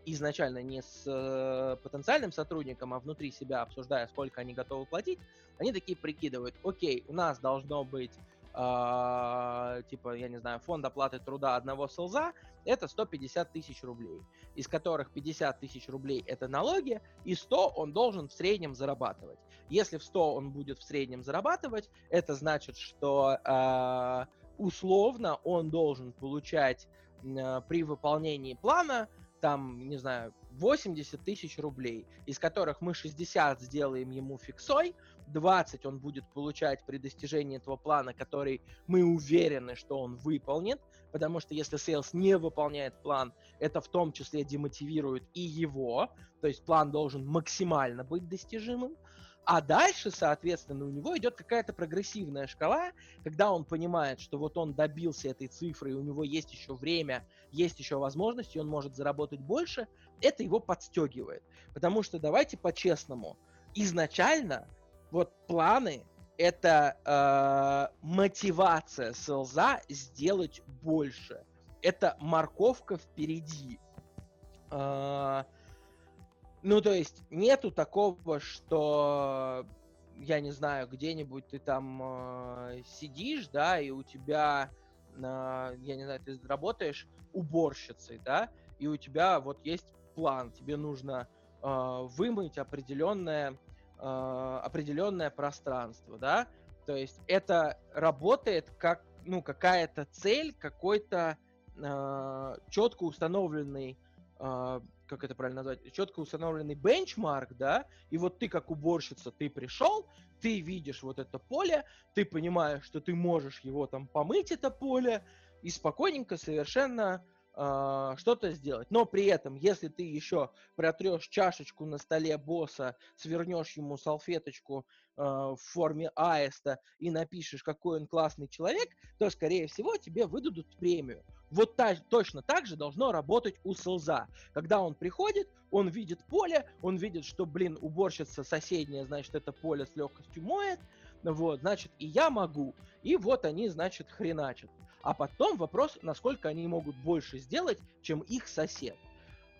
[SPEAKER 2] изначально не с э, потенциальным сотрудником, а внутри себя обсуждая, сколько они готовы платить, они такие прикидывают, окей, у нас должно быть э, типа, я не знаю, фонд оплаты труда одного селза, это 150 тысяч рублей, из которых 50 тысяч рублей это налоги, и 100 он должен в среднем зарабатывать. Если в 100 он будет в среднем зарабатывать, это значит, что э, условно он должен получать э, при выполнении плана там, не знаю, 80 тысяч рублей, из которых мы 60 сделаем ему фиксой, 20 он будет получать при достижении этого плана, который мы уверены, что он выполнит, потому что если sales не выполняет план, это в том числе демотивирует и его, то есть план должен максимально быть достижимым. А дальше, соответственно, у него идет какая-то прогрессивная шкала, когда он понимает, что вот он добился этой цифры, и у него есть еще время, есть еще возможности, он может заработать больше, это его подстегивает. Потому что давайте по-честному, изначально вот планы это э, мотивация селза сделать больше. Это морковка впереди. Э, ну, то есть нету такого, что я не знаю, где-нибудь ты там э, сидишь, да, и у тебя, э, я не знаю, ты работаешь уборщицей, да, и у тебя вот есть план, тебе нужно э, вымыть определенное э, определенное пространство, да, то есть это работает как, ну, какая-то цель, какой-то э, четко установленный, э, как это правильно назвать, четко установленный бенчмарк, да, и вот ты как уборщица, ты пришел, ты видишь вот это поле, ты понимаешь, что ты можешь его там помыть, это поле, и спокойненько совершенно э, что-то сделать. Но при этом, если ты еще протрешь чашечку на столе босса, свернешь ему салфеточку э, в форме аиста и напишешь, какой он классный человек, то, скорее всего, тебе выдадут премию. Вот та, точно так же должно работать у селза. Когда он приходит, он видит поле, он видит, что, блин, уборщица соседняя, значит, это поле с легкостью моет, вот, значит, и я могу. И вот они, значит, хреначат. А потом вопрос, насколько они могут больше сделать, чем их сосед.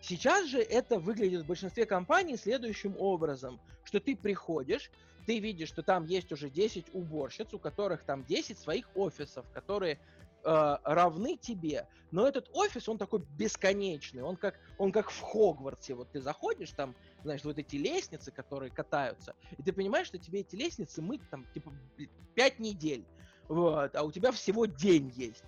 [SPEAKER 2] Сейчас же это выглядит в большинстве компаний следующим образом, что ты приходишь, ты видишь, что там есть уже 10 уборщиц, у которых там 10 своих офисов, которые э, равны тебе. Но этот офис, он такой бесконечный, он как, он как в Хогвартсе. Вот ты заходишь, там, знаешь, вот эти лестницы, которые катаются, и ты понимаешь, что тебе эти лестницы мыть там, типа, 5 недель вот, а у тебя всего день есть.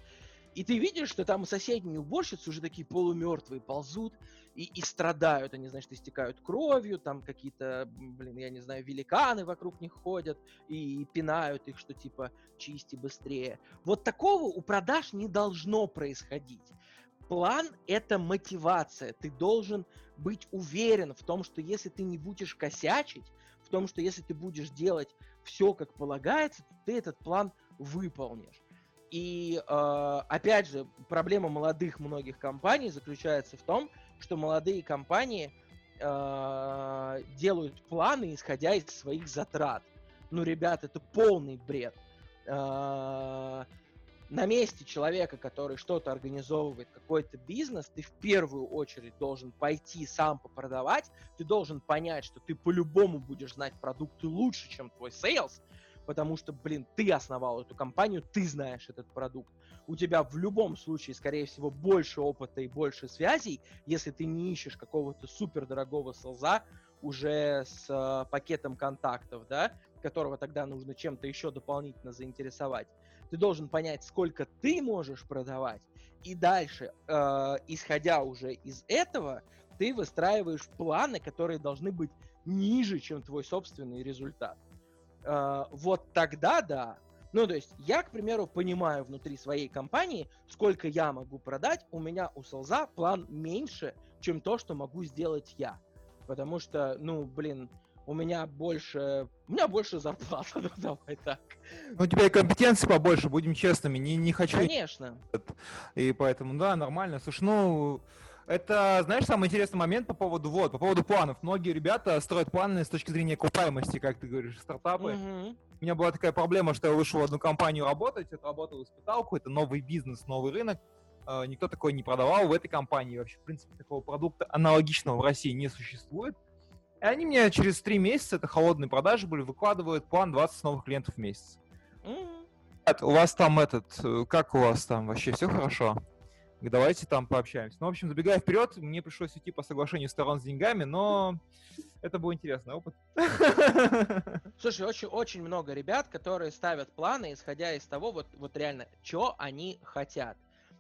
[SPEAKER 2] И ты видишь, что там соседние уборщицы уже такие полумертвые ползут и, и страдают. Они, значит, истекают кровью, там какие-то, блин, я не знаю, великаны вокруг них ходят и, и пинают их, что типа чисти быстрее. Вот такого у продаж не должно происходить. План — это мотивация. Ты должен быть уверен в том, что если ты не будешь косячить, в том, что если ты будешь делать все как полагается, ты этот план выполнишь. И э, опять же, проблема молодых многих компаний заключается в том, что молодые компании э, делают планы, исходя из своих затрат. Ну, ребят, это полный бред. Э, на месте человека, который что-то организовывает, какой-то бизнес, ты в первую очередь должен пойти сам попродавать, ты должен понять, что ты по-любому будешь знать продукты лучше, чем твой sales, потому что, блин, ты основал эту компанию, ты знаешь этот продукт. У тебя в любом случае, скорее всего, больше опыта и больше связей, если ты не ищешь какого-то супер дорогого сейлза уже с э, пакетом контактов, да, которого тогда нужно чем-то еще дополнительно заинтересовать. Ты должен понять, сколько ты можешь продавать, и дальше, э, исходя уже из этого, ты выстраиваешь планы, которые должны быть ниже, чем твой собственный результат. Э, вот тогда да. Ну, то есть я, к примеру, понимаю внутри своей компании, сколько я могу продать, у меня у Солза план меньше, чем то, что могу сделать я. Потому что, ну, блин, у меня больше, у меня больше зарплата, ну давай так.
[SPEAKER 1] Ну, у тебя и компетенции побольше, будем честными, не, не хочу...
[SPEAKER 2] Конечно.
[SPEAKER 1] И поэтому, да, нормально. Слушай, ну, это, знаешь, самый интересный момент по поводу вот, по поводу планов. Многие ребята строят планы с точки зрения окупаемости, как ты говоришь, стартапы.
[SPEAKER 2] Мгм.
[SPEAKER 1] У меня была такая проблема, что я вышел в одну компанию работать, отработал испыталку, это новый бизнес, новый рынок. Э, Никто такой не продавал в этой компании. Вообще, в принципе, такого продукта аналогичного в России не существует. И они мне через три месяца, это холодные продажи были, выкладывают план 20 новых клиентов в месяц. Ребят, У вас там этот, э, как у вас там вообще все хорошо? Давайте там пообщаемся. Ну, в общем, забегая вперед, мне пришлось идти по соглашению сторон с деньгами, но это был интересный опыт.
[SPEAKER 2] Слушай, очень, очень много ребят, которые ставят планы, исходя из того, вот, вот реально, что они хотят.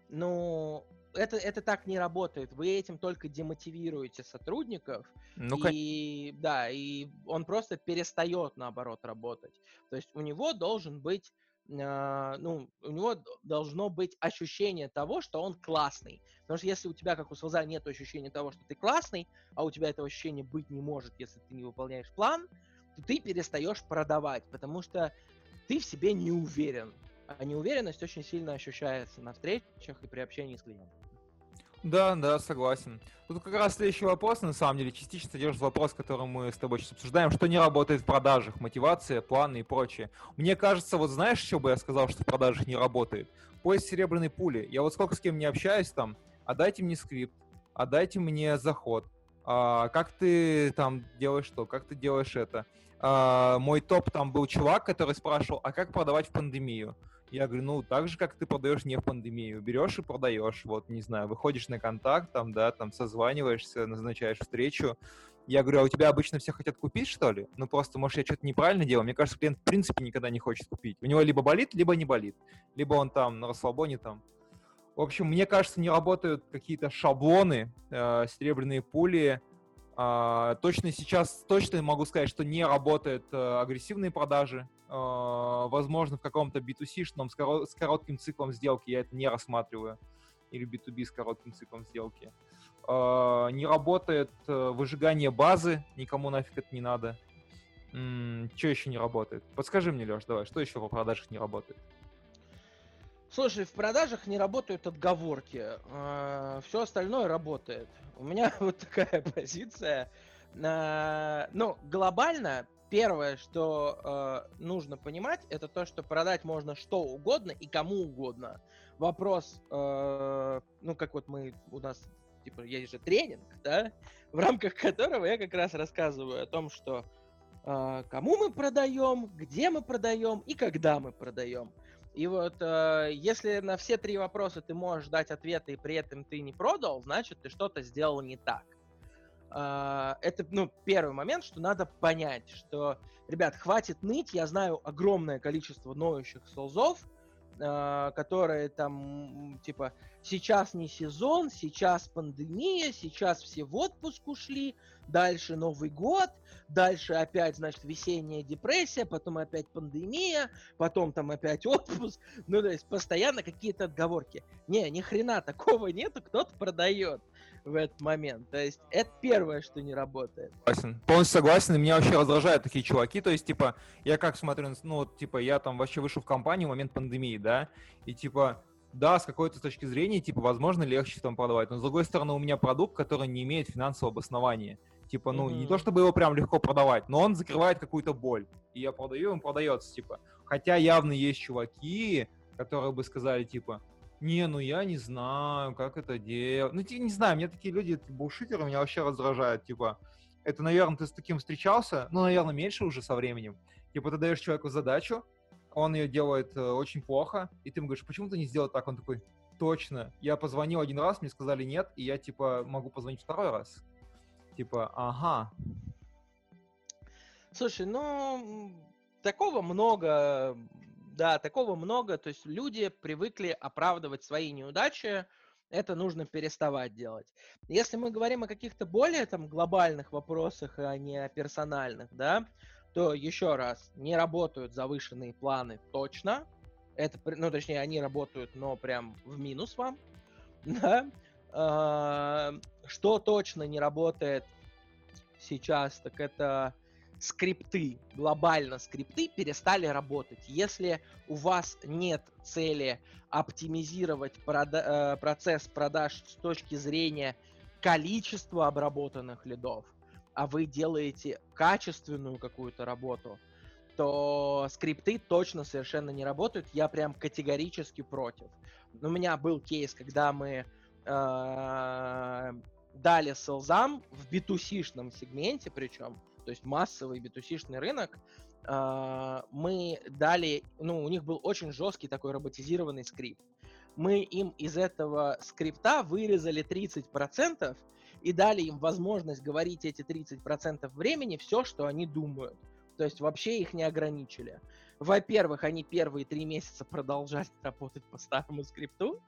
[SPEAKER 2] Ну, это, это так не работает. Вы этим только демотивируете сотрудников,
[SPEAKER 1] Ну,
[SPEAKER 2] и да, и он просто перестает наоборот работать. То есть у него должен быть, ну, у него должно быть ощущение того, что он классный. Потому что если у тебя, как у Солза, нет ощущения того, что ты классный, а у тебя этого ощущения быть не может, если ты не выполняешь план, то ты перестаешь продавать, потому что ты в себе не уверен. А неуверенность очень сильно ощущается на встречах и при общении с клиентом.
[SPEAKER 1] Да, да, согласен. Тут как раз следующий вопрос, на самом деле, частично содержит вопрос, который мы с тобой сейчас обсуждаем, что не работает в продажах, мотивация, планы и прочее. Мне кажется, вот знаешь, что бы я сказал, что в продажах не работает? Поиск серебряной пули. Я вот сколько с кем не общаюсь там, а дайте мне скрипт, а дайте мне заход, а, как ты там делаешь что, как ты делаешь это. А, мой топ там был чувак, который спрашивал, а как продавать в пандемию? Я говорю, ну, так же, как ты продаешь не в пандемию. Берешь и продаешь, вот, не знаю, выходишь на контакт, там, да, там, созваниваешься, назначаешь встречу. Я говорю, а у тебя обычно все хотят купить, что ли? Ну, просто, может, я что-то неправильно делаю. Мне кажется, клиент, в принципе, никогда не хочет купить. У него либо болит, либо не болит. Либо он там на расслабоне там. В общем, мне кажется, не работают какие-то шаблоны, э, серебряные пули. А, точно сейчас, точно могу сказать, что не работают э, агрессивные продажи. Э, возможно, в каком-то B2C-шном с, коро- с коротким циклом сделки я это не рассматриваю. Или B2B с коротким циклом сделки. Э, не работает э, выжигание базы, никому нафиг это не надо. что еще не работает? Подскажи мне, Леш, давай, что еще в продажах не работает?
[SPEAKER 2] Слушай, в продажах не работают отговорки. Все остальное работает. У меня вот такая позиция. А, Ну, глобально, первое, что э, нужно понимать, это то, что продать можно что угодно и кому угодно. Вопрос, э, ну, как вот мы, у нас, типа, есть же тренинг, да, в рамках которого я как раз рассказываю о том, что э, кому мы продаем, где мы продаем и когда мы продаем. И вот э, если на все три вопроса ты можешь дать ответы, и при этом ты не продал, значит, ты что-то сделал не так. Э, это, ну, первый момент, что надо понять, что, ребят, хватит ныть, я знаю огромное количество ноющих солзов, э, которые там, типа, сейчас не сезон, сейчас пандемия, сейчас все в отпуск ушли, дальше Новый год, дальше опять, значит, весенняя депрессия, потом опять пандемия, потом там опять отпуск. Ну, то есть постоянно какие-то отговорки. Не, ни хрена такого нету, кто-то продает в этот момент. То есть это первое, что не работает.
[SPEAKER 1] Согласен. Полностью согласен, и меня вообще раздражают такие чуваки, то есть, типа, я как смотрю, ну, вот, типа, я там вообще вышел в компанию в момент пандемии, да, и, типа, да, с какой-то точки зрения, типа, возможно, легче там продавать, но, с другой стороны, у меня продукт, который не имеет финансового обоснования. Типа, ну, не то чтобы его прям легко продавать, но он закрывает какую-то боль. И я продаю, он продается, типа. Хотя явно есть чуваки, которые бы сказали, типа, не, ну я не знаю, как это делать. Ну, типа, не знаю, мне такие люди, булшитеры, меня вообще раздражают, типа, это, наверное, ты с таким встречался, ну, наверное, меньше уже со временем. Типа, ты даешь человеку задачу, он ее делает э, очень плохо, и ты ему говоришь, почему ты не сделал так? Он такой, точно, я позвонил один раз, мне сказали нет, и я, типа, могу позвонить второй раз. Типа, ага.
[SPEAKER 2] Слушай, ну, такого много, да, такого много, то есть люди привыкли оправдывать свои неудачи, это нужно переставать делать. Если мы говорим о каких-то более там глобальных вопросах, а не о персональных, да, то еще раз, не работают завышенные планы точно. Это, ну, точнее, они работают, но прям в минус вам. Да? А, что точно не работает сейчас, так это скрипты, глобально скрипты перестали работать. Если у вас нет цели оптимизировать прода- э, процесс продаж с точки зрения количества обработанных лидов, а вы делаете качественную какую-то работу, то скрипты точно совершенно не работают. Я прям категорически против. У меня был кейс, когда мы э, дали селзам в B2C-шном сегменте, причем, то есть массовый B2C-шный рынок, э, мы дали, ну, у них был очень жесткий такой роботизированный скрипт. Мы им из этого скрипта вырезали 30%, и дали им возможность говорить эти 30% времени все, что они думают. То есть вообще их не ограничили. Во-первых, они первые три месяца продолжали работать по старому скрипту,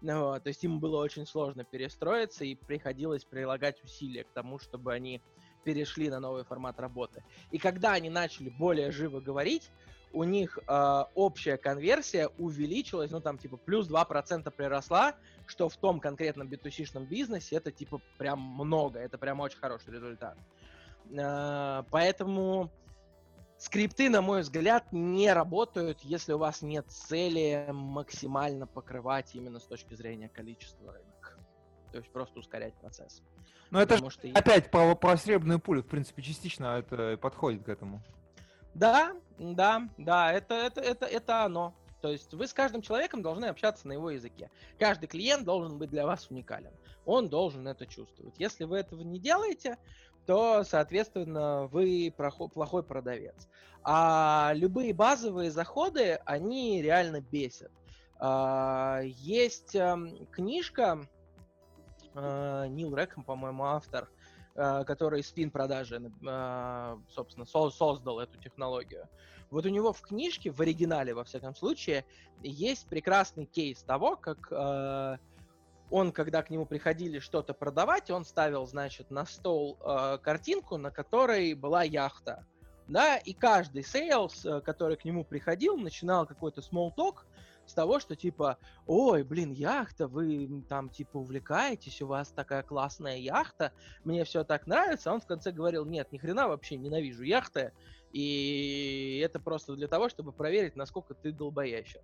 [SPEAKER 2] вот, то есть им было очень сложно перестроиться, и приходилось прилагать усилия к тому, чтобы они перешли на новый формат работы. И когда они начали более живо говорить, у них э, общая конверсия увеличилась, ну там типа плюс 2% приросла, что в том конкретном B2C-шном бизнесе это типа прям много, это прям очень хороший результат. Э, поэтому скрипты, на мой взгляд, не работают, если у вас нет цели максимально покрывать именно с точки зрения количества рынок. То есть просто ускорять процесс.
[SPEAKER 1] Но это что опять я... про, про серебряную пулю, в принципе, частично это подходит к этому.
[SPEAKER 2] Да, да, да, это, это, это, это оно. То есть вы с каждым человеком должны общаться на его языке. Каждый клиент должен быть для вас уникален. Он должен это чувствовать. Если вы этого не делаете, то, соответственно, вы плохой продавец. А любые базовые заходы, они реально бесят. А, есть эм, книжка, Нил Рэкхэм, по-моему, автор, Э, который спин продажи, э, собственно, создал эту технологию. Вот у него в книжке, в оригинале, во всяком случае, есть прекрасный кейс того, как э, он, когда к нему приходили что-то продавать, он ставил, значит, на стол картинку, на которой была яхта. Да, и каждый sales, который к нему приходил, начинал какой-то small talk, с того, что типа, ой, блин, яхта, вы там типа увлекаетесь, у вас такая классная яхта, мне все так нравится. Он в конце говорил, нет, ни хрена вообще ненавижу яхты, и это просто для того, чтобы проверить, насколько ты долбоящер.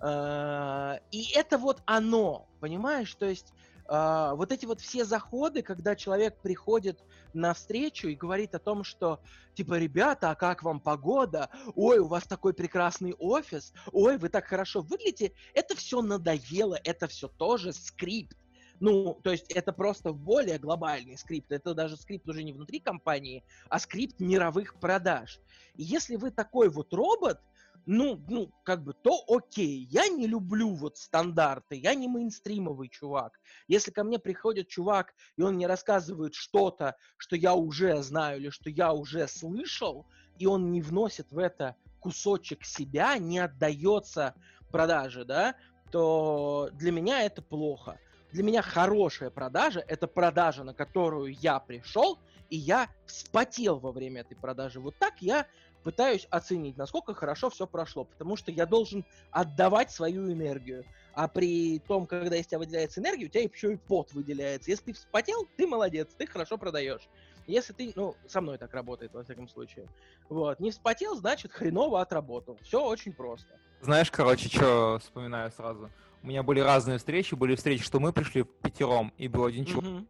[SPEAKER 2] А, и это вот оно, понимаешь? То есть Uh, вот эти вот все заходы, когда человек приходит на встречу и говорит о том, что типа, ребята, а как вам погода? Ой, у вас такой прекрасный офис. Ой, вы так хорошо выглядите. Это все надоело, это все тоже скрипт. Ну, то есть это просто более глобальный скрипт. Это даже скрипт уже не внутри компании, а скрипт мировых продаж. И если вы такой вот робот, ну, ну, как бы, то окей. Я не люблю вот стандарты, я не мейнстримовый чувак. Если ко мне приходит чувак, и он мне рассказывает что-то, что я уже знаю или что я уже слышал, и он не вносит в это кусочек себя, не отдается продаже, да, то для меня это плохо. Для меня хорошая продажа – это продажа, на которую я пришел, и я вспотел во время этой продажи. Вот так я пытаюсь оценить, насколько хорошо все прошло, потому что я должен отдавать свою энергию. А при том, когда из тебя выделяется энергия, у тебя еще и пот выделяется. Если ты вспотел, ты молодец, ты хорошо продаешь. Если ты, ну, со мной так работает, во всяком случае. Вот, не вспотел, значит, хреново отработал. Все очень просто.
[SPEAKER 1] Знаешь, короче, что вспоминаю сразу? У меня были разные встречи, были встречи, что мы пришли пятером, и был один mm-hmm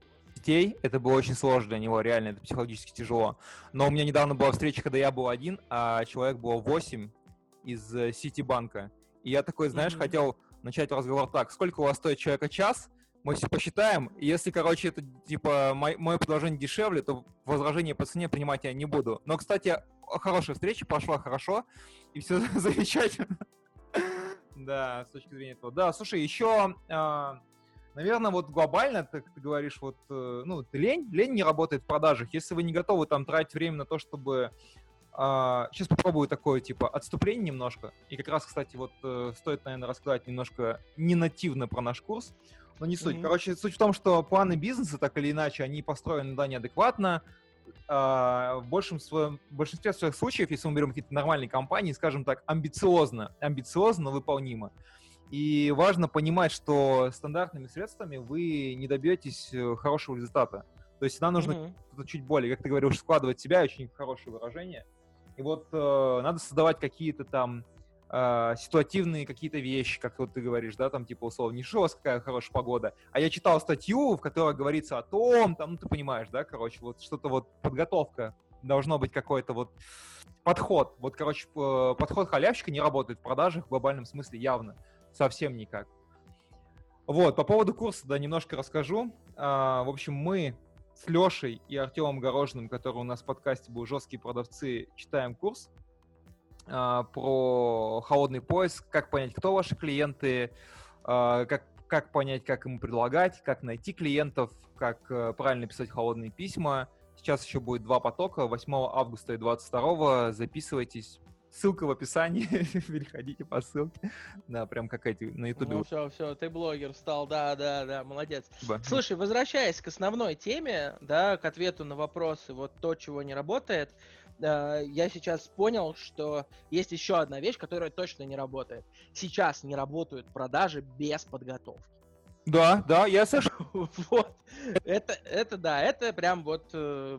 [SPEAKER 1] детей, это было очень сложно для него, реально, это психологически тяжело. Но у меня недавно была встреча, когда я был один, а человек был 8 из э, Ситибанка. И я такой, знаешь, mm-hmm. хотел начать разговор так, сколько у вас стоит человека час, мы все посчитаем, и если, короче, это, типа, мой, мое предложение дешевле, то возражение по цене принимать я не буду. Но, кстати, хорошая встреча, пошла хорошо, и все замечательно. Да, с точки зрения этого. Да, слушай, еще, а, наверное, вот глобально, ты, ты говоришь, вот, э, ну, лень, лень не работает в продажах. Если вы не готовы там тратить время на то, чтобы сейчас попробую такое, типа, отступление немножко. И как раз, кстати, вот э, стоит, наверное, рассказать немножко не нативно про наш курс. Но не суть. Mm-hmm. Короче, суть в том, что планы бизнеса, так или иначе, они построены, да, неадекватно. А, в, большем своем, в большинстве своих случаев, если мы берем какие-то нормальные компании, скажем так, амбициозно, амбициозно, но выполнимо. И важно понимать, что стандартными средствами вы не добьетесь э, хорошего результата. То есть всегда нужно mm-hmm. чуть более, как ты говоришь, складывать себя, очень хорошее выражение. И вот э, надо создавать какие-то там э, ситуативные какие-то вещи, как вот ты говоришь, да, там типа условно, не что у вас какая хорошая погода, а я читал статью, в которой говорится о том, там, ну ты понимаешь, да, короче, вот что-то вот подготовка, должно быть какой-то вот подход. Вот, короче, подход халявщика не работает в продажах в глобальном смысле явно, совсем никак. Вот, по поводу курса, да, немножко расскажу. А, в общем, мы с Лешей и Артемом Горожным, который у нас в подкасте был «Жесткие продавцы», читаем курс э, про холодный поиск, как понять, кто ваши клиенты, э, как, как понять, как ему предлагать, как найти клиентов, как э, правильно писать холодные письма. Сейчас еще будет два потока, 8 августа и 22. Записывайтесь, Ссылка в описании, переходите по ссылке. Да, прям как эти на ютубе.
[SPEAKER 2] Ну все, все, ты блогер стал, да, да, да, молодец. Спасибо. Слушай, возвращаясь к основной теме, да, к ответу на вопросы, вот то, чего не работает, э, я сейчас понял, что есть еще одна вещь, которая точно не работает. Сейчас не работают продажи без подготовки.
[SPEAKER 1] Да, да, я слышу.
[SPEAKER 2] Вот, это, это да, это прям вот э,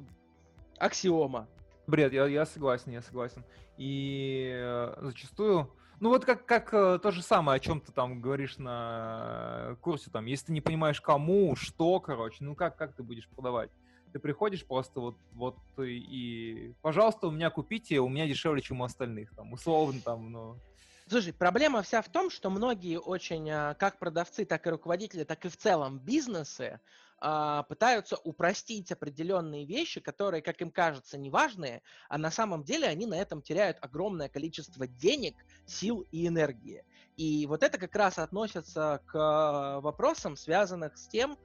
[SPEAKER 2] аксиома.
[SPEAKER 1] Бред, я, я согласен, я согласен. И э, зачастую, ну вот как, как э, то же самое, о чем ты там говоришь на курсе, там, если ты не понимаешь кому, что, короче, ну как, как ты будешь продавать? Ты приходишь просто вот, вот и, и, пожалуйста, у меня купите, у меня дешевле, чем у остальных, там, условно, там, ну...
[SPEAKER 2] Слушай, проблема вся в том, что многие очень, а, как продавцы, так и руководители, так и в целом бизнесы, пытаются упростить определенные вещи, которые, как им кажется, неважные, а на самом деле они на этом теряют огромное количество денег, сил и энергии. И вот это как раз относится к вопросам, связанных с тем,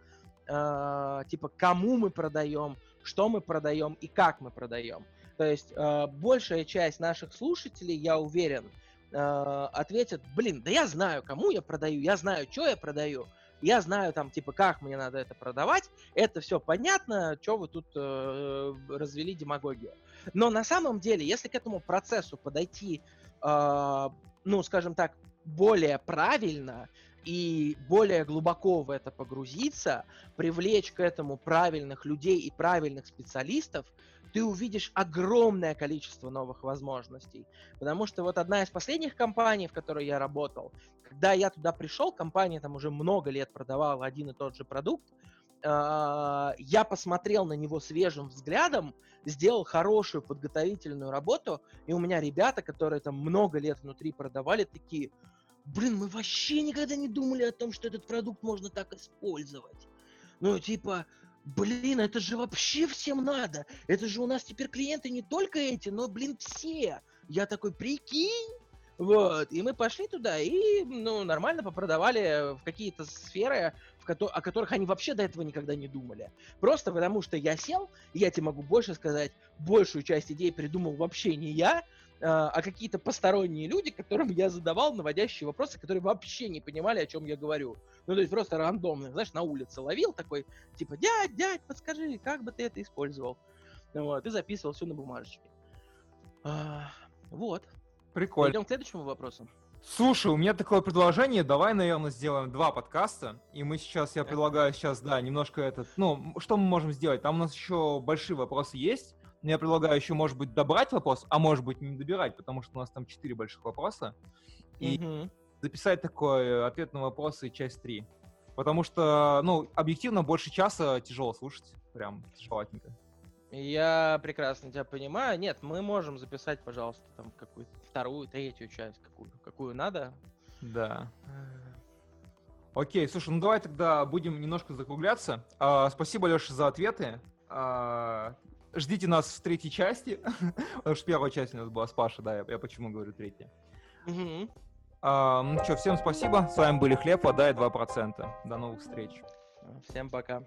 [SPEAKER 2] э, типа, кому мы продаем, что мы продаем и как мы продаем. То есть э, большая часть наших слушателей, я уверен, э, ответят, блин, да я знаю, кому я продаю, я знаю, что я продаю, я знаю там, типа, как мне надо это продавать, это все понятно, что вы тут э, развели демагогию. Но на самом деле, если к этому процессу подойти, э, ну, скажем так, более правильно и более глубоко в это погрузиться, привлечь к этому правильных людей и правильных специалистов, ты увидишь огромное количество новых возможностей. Потому что вот одна из последних компаний, в которой я работал, когда я туда пришел, компания там уже много лет продавала один и тот же продукт, а, я посмотрел на него свежим взглядом, сделал хорошую подготовительную работу, и у меня ребята, которые там много лет внутри продавали, такие, блин, мы вообще никогда не думали о том, что этот продукт можно так использовать. Ну, типа, блин, это же вообще всем надо. Это же у нас теперь клиенты не только эти, но, блин, все. Я такой, прикинь. Вот, и мы пошли туда и, ну, нормально попродавали в какие-то сферы, в ко- о которых они вообще до этого никогда не думали. Просто потому что я сел, и я тебе могу больше сказать, большую часть идей придумал вообще не я, а, а какие-то посторонние люди, которым я задавал наводящие вопросы, которые вообще не понимали, о чем я говорю. Ну, то есть просто рандомно, знаешь, на улице ловил такой, типа, дядь, дядь, подскажи, как бы ты это использовал? Вот, и записывал все на бумажечке. А, вот.
[SPEAKER 1] Прикольно.
[SPEAKER 2] Идем к следующему вопросу.
[SPEAKER 1] Слушай, у меня такое предложение, давай, наверное, сделаем два подкаста, и мы сейчас, я предлагаю сейчас, да, немножко этот, ну, что мы можем сделать? Там у нас еще большие вопросы есть, я предлагаю еще, может быть, добрать вопрос, а может быть, не добирать, потому что у нас там четыре больших вопроса. И угу. записать такой э, ответ на вопросы часть 3. Потому что, ну, объективно, больше часа тяжело слушать. Прям тяжелотненько.
[SPEAKER 2] Я прекрасно тебя понимаю. Нет, мы можем записать, пожалуйста, там какую-то вторую, третью часть, какую, какую надо.
[SPEAKER 1] Да. Окей, слушай, ну давай тогда будем немножко закругляться. А, спасибо, Леша, за ответы. А, ждите нас в третьей части, потому что первая часть у нас была с Пашей, да, я, я почему говорю третья.
[SPEAKER 2] Мгм.
[SPEAKER 1] А, ну что, всем спасибо. С вами были Хлеб, вода и 2%. До новых встреч.
[SPEAKER 2] Всем пока.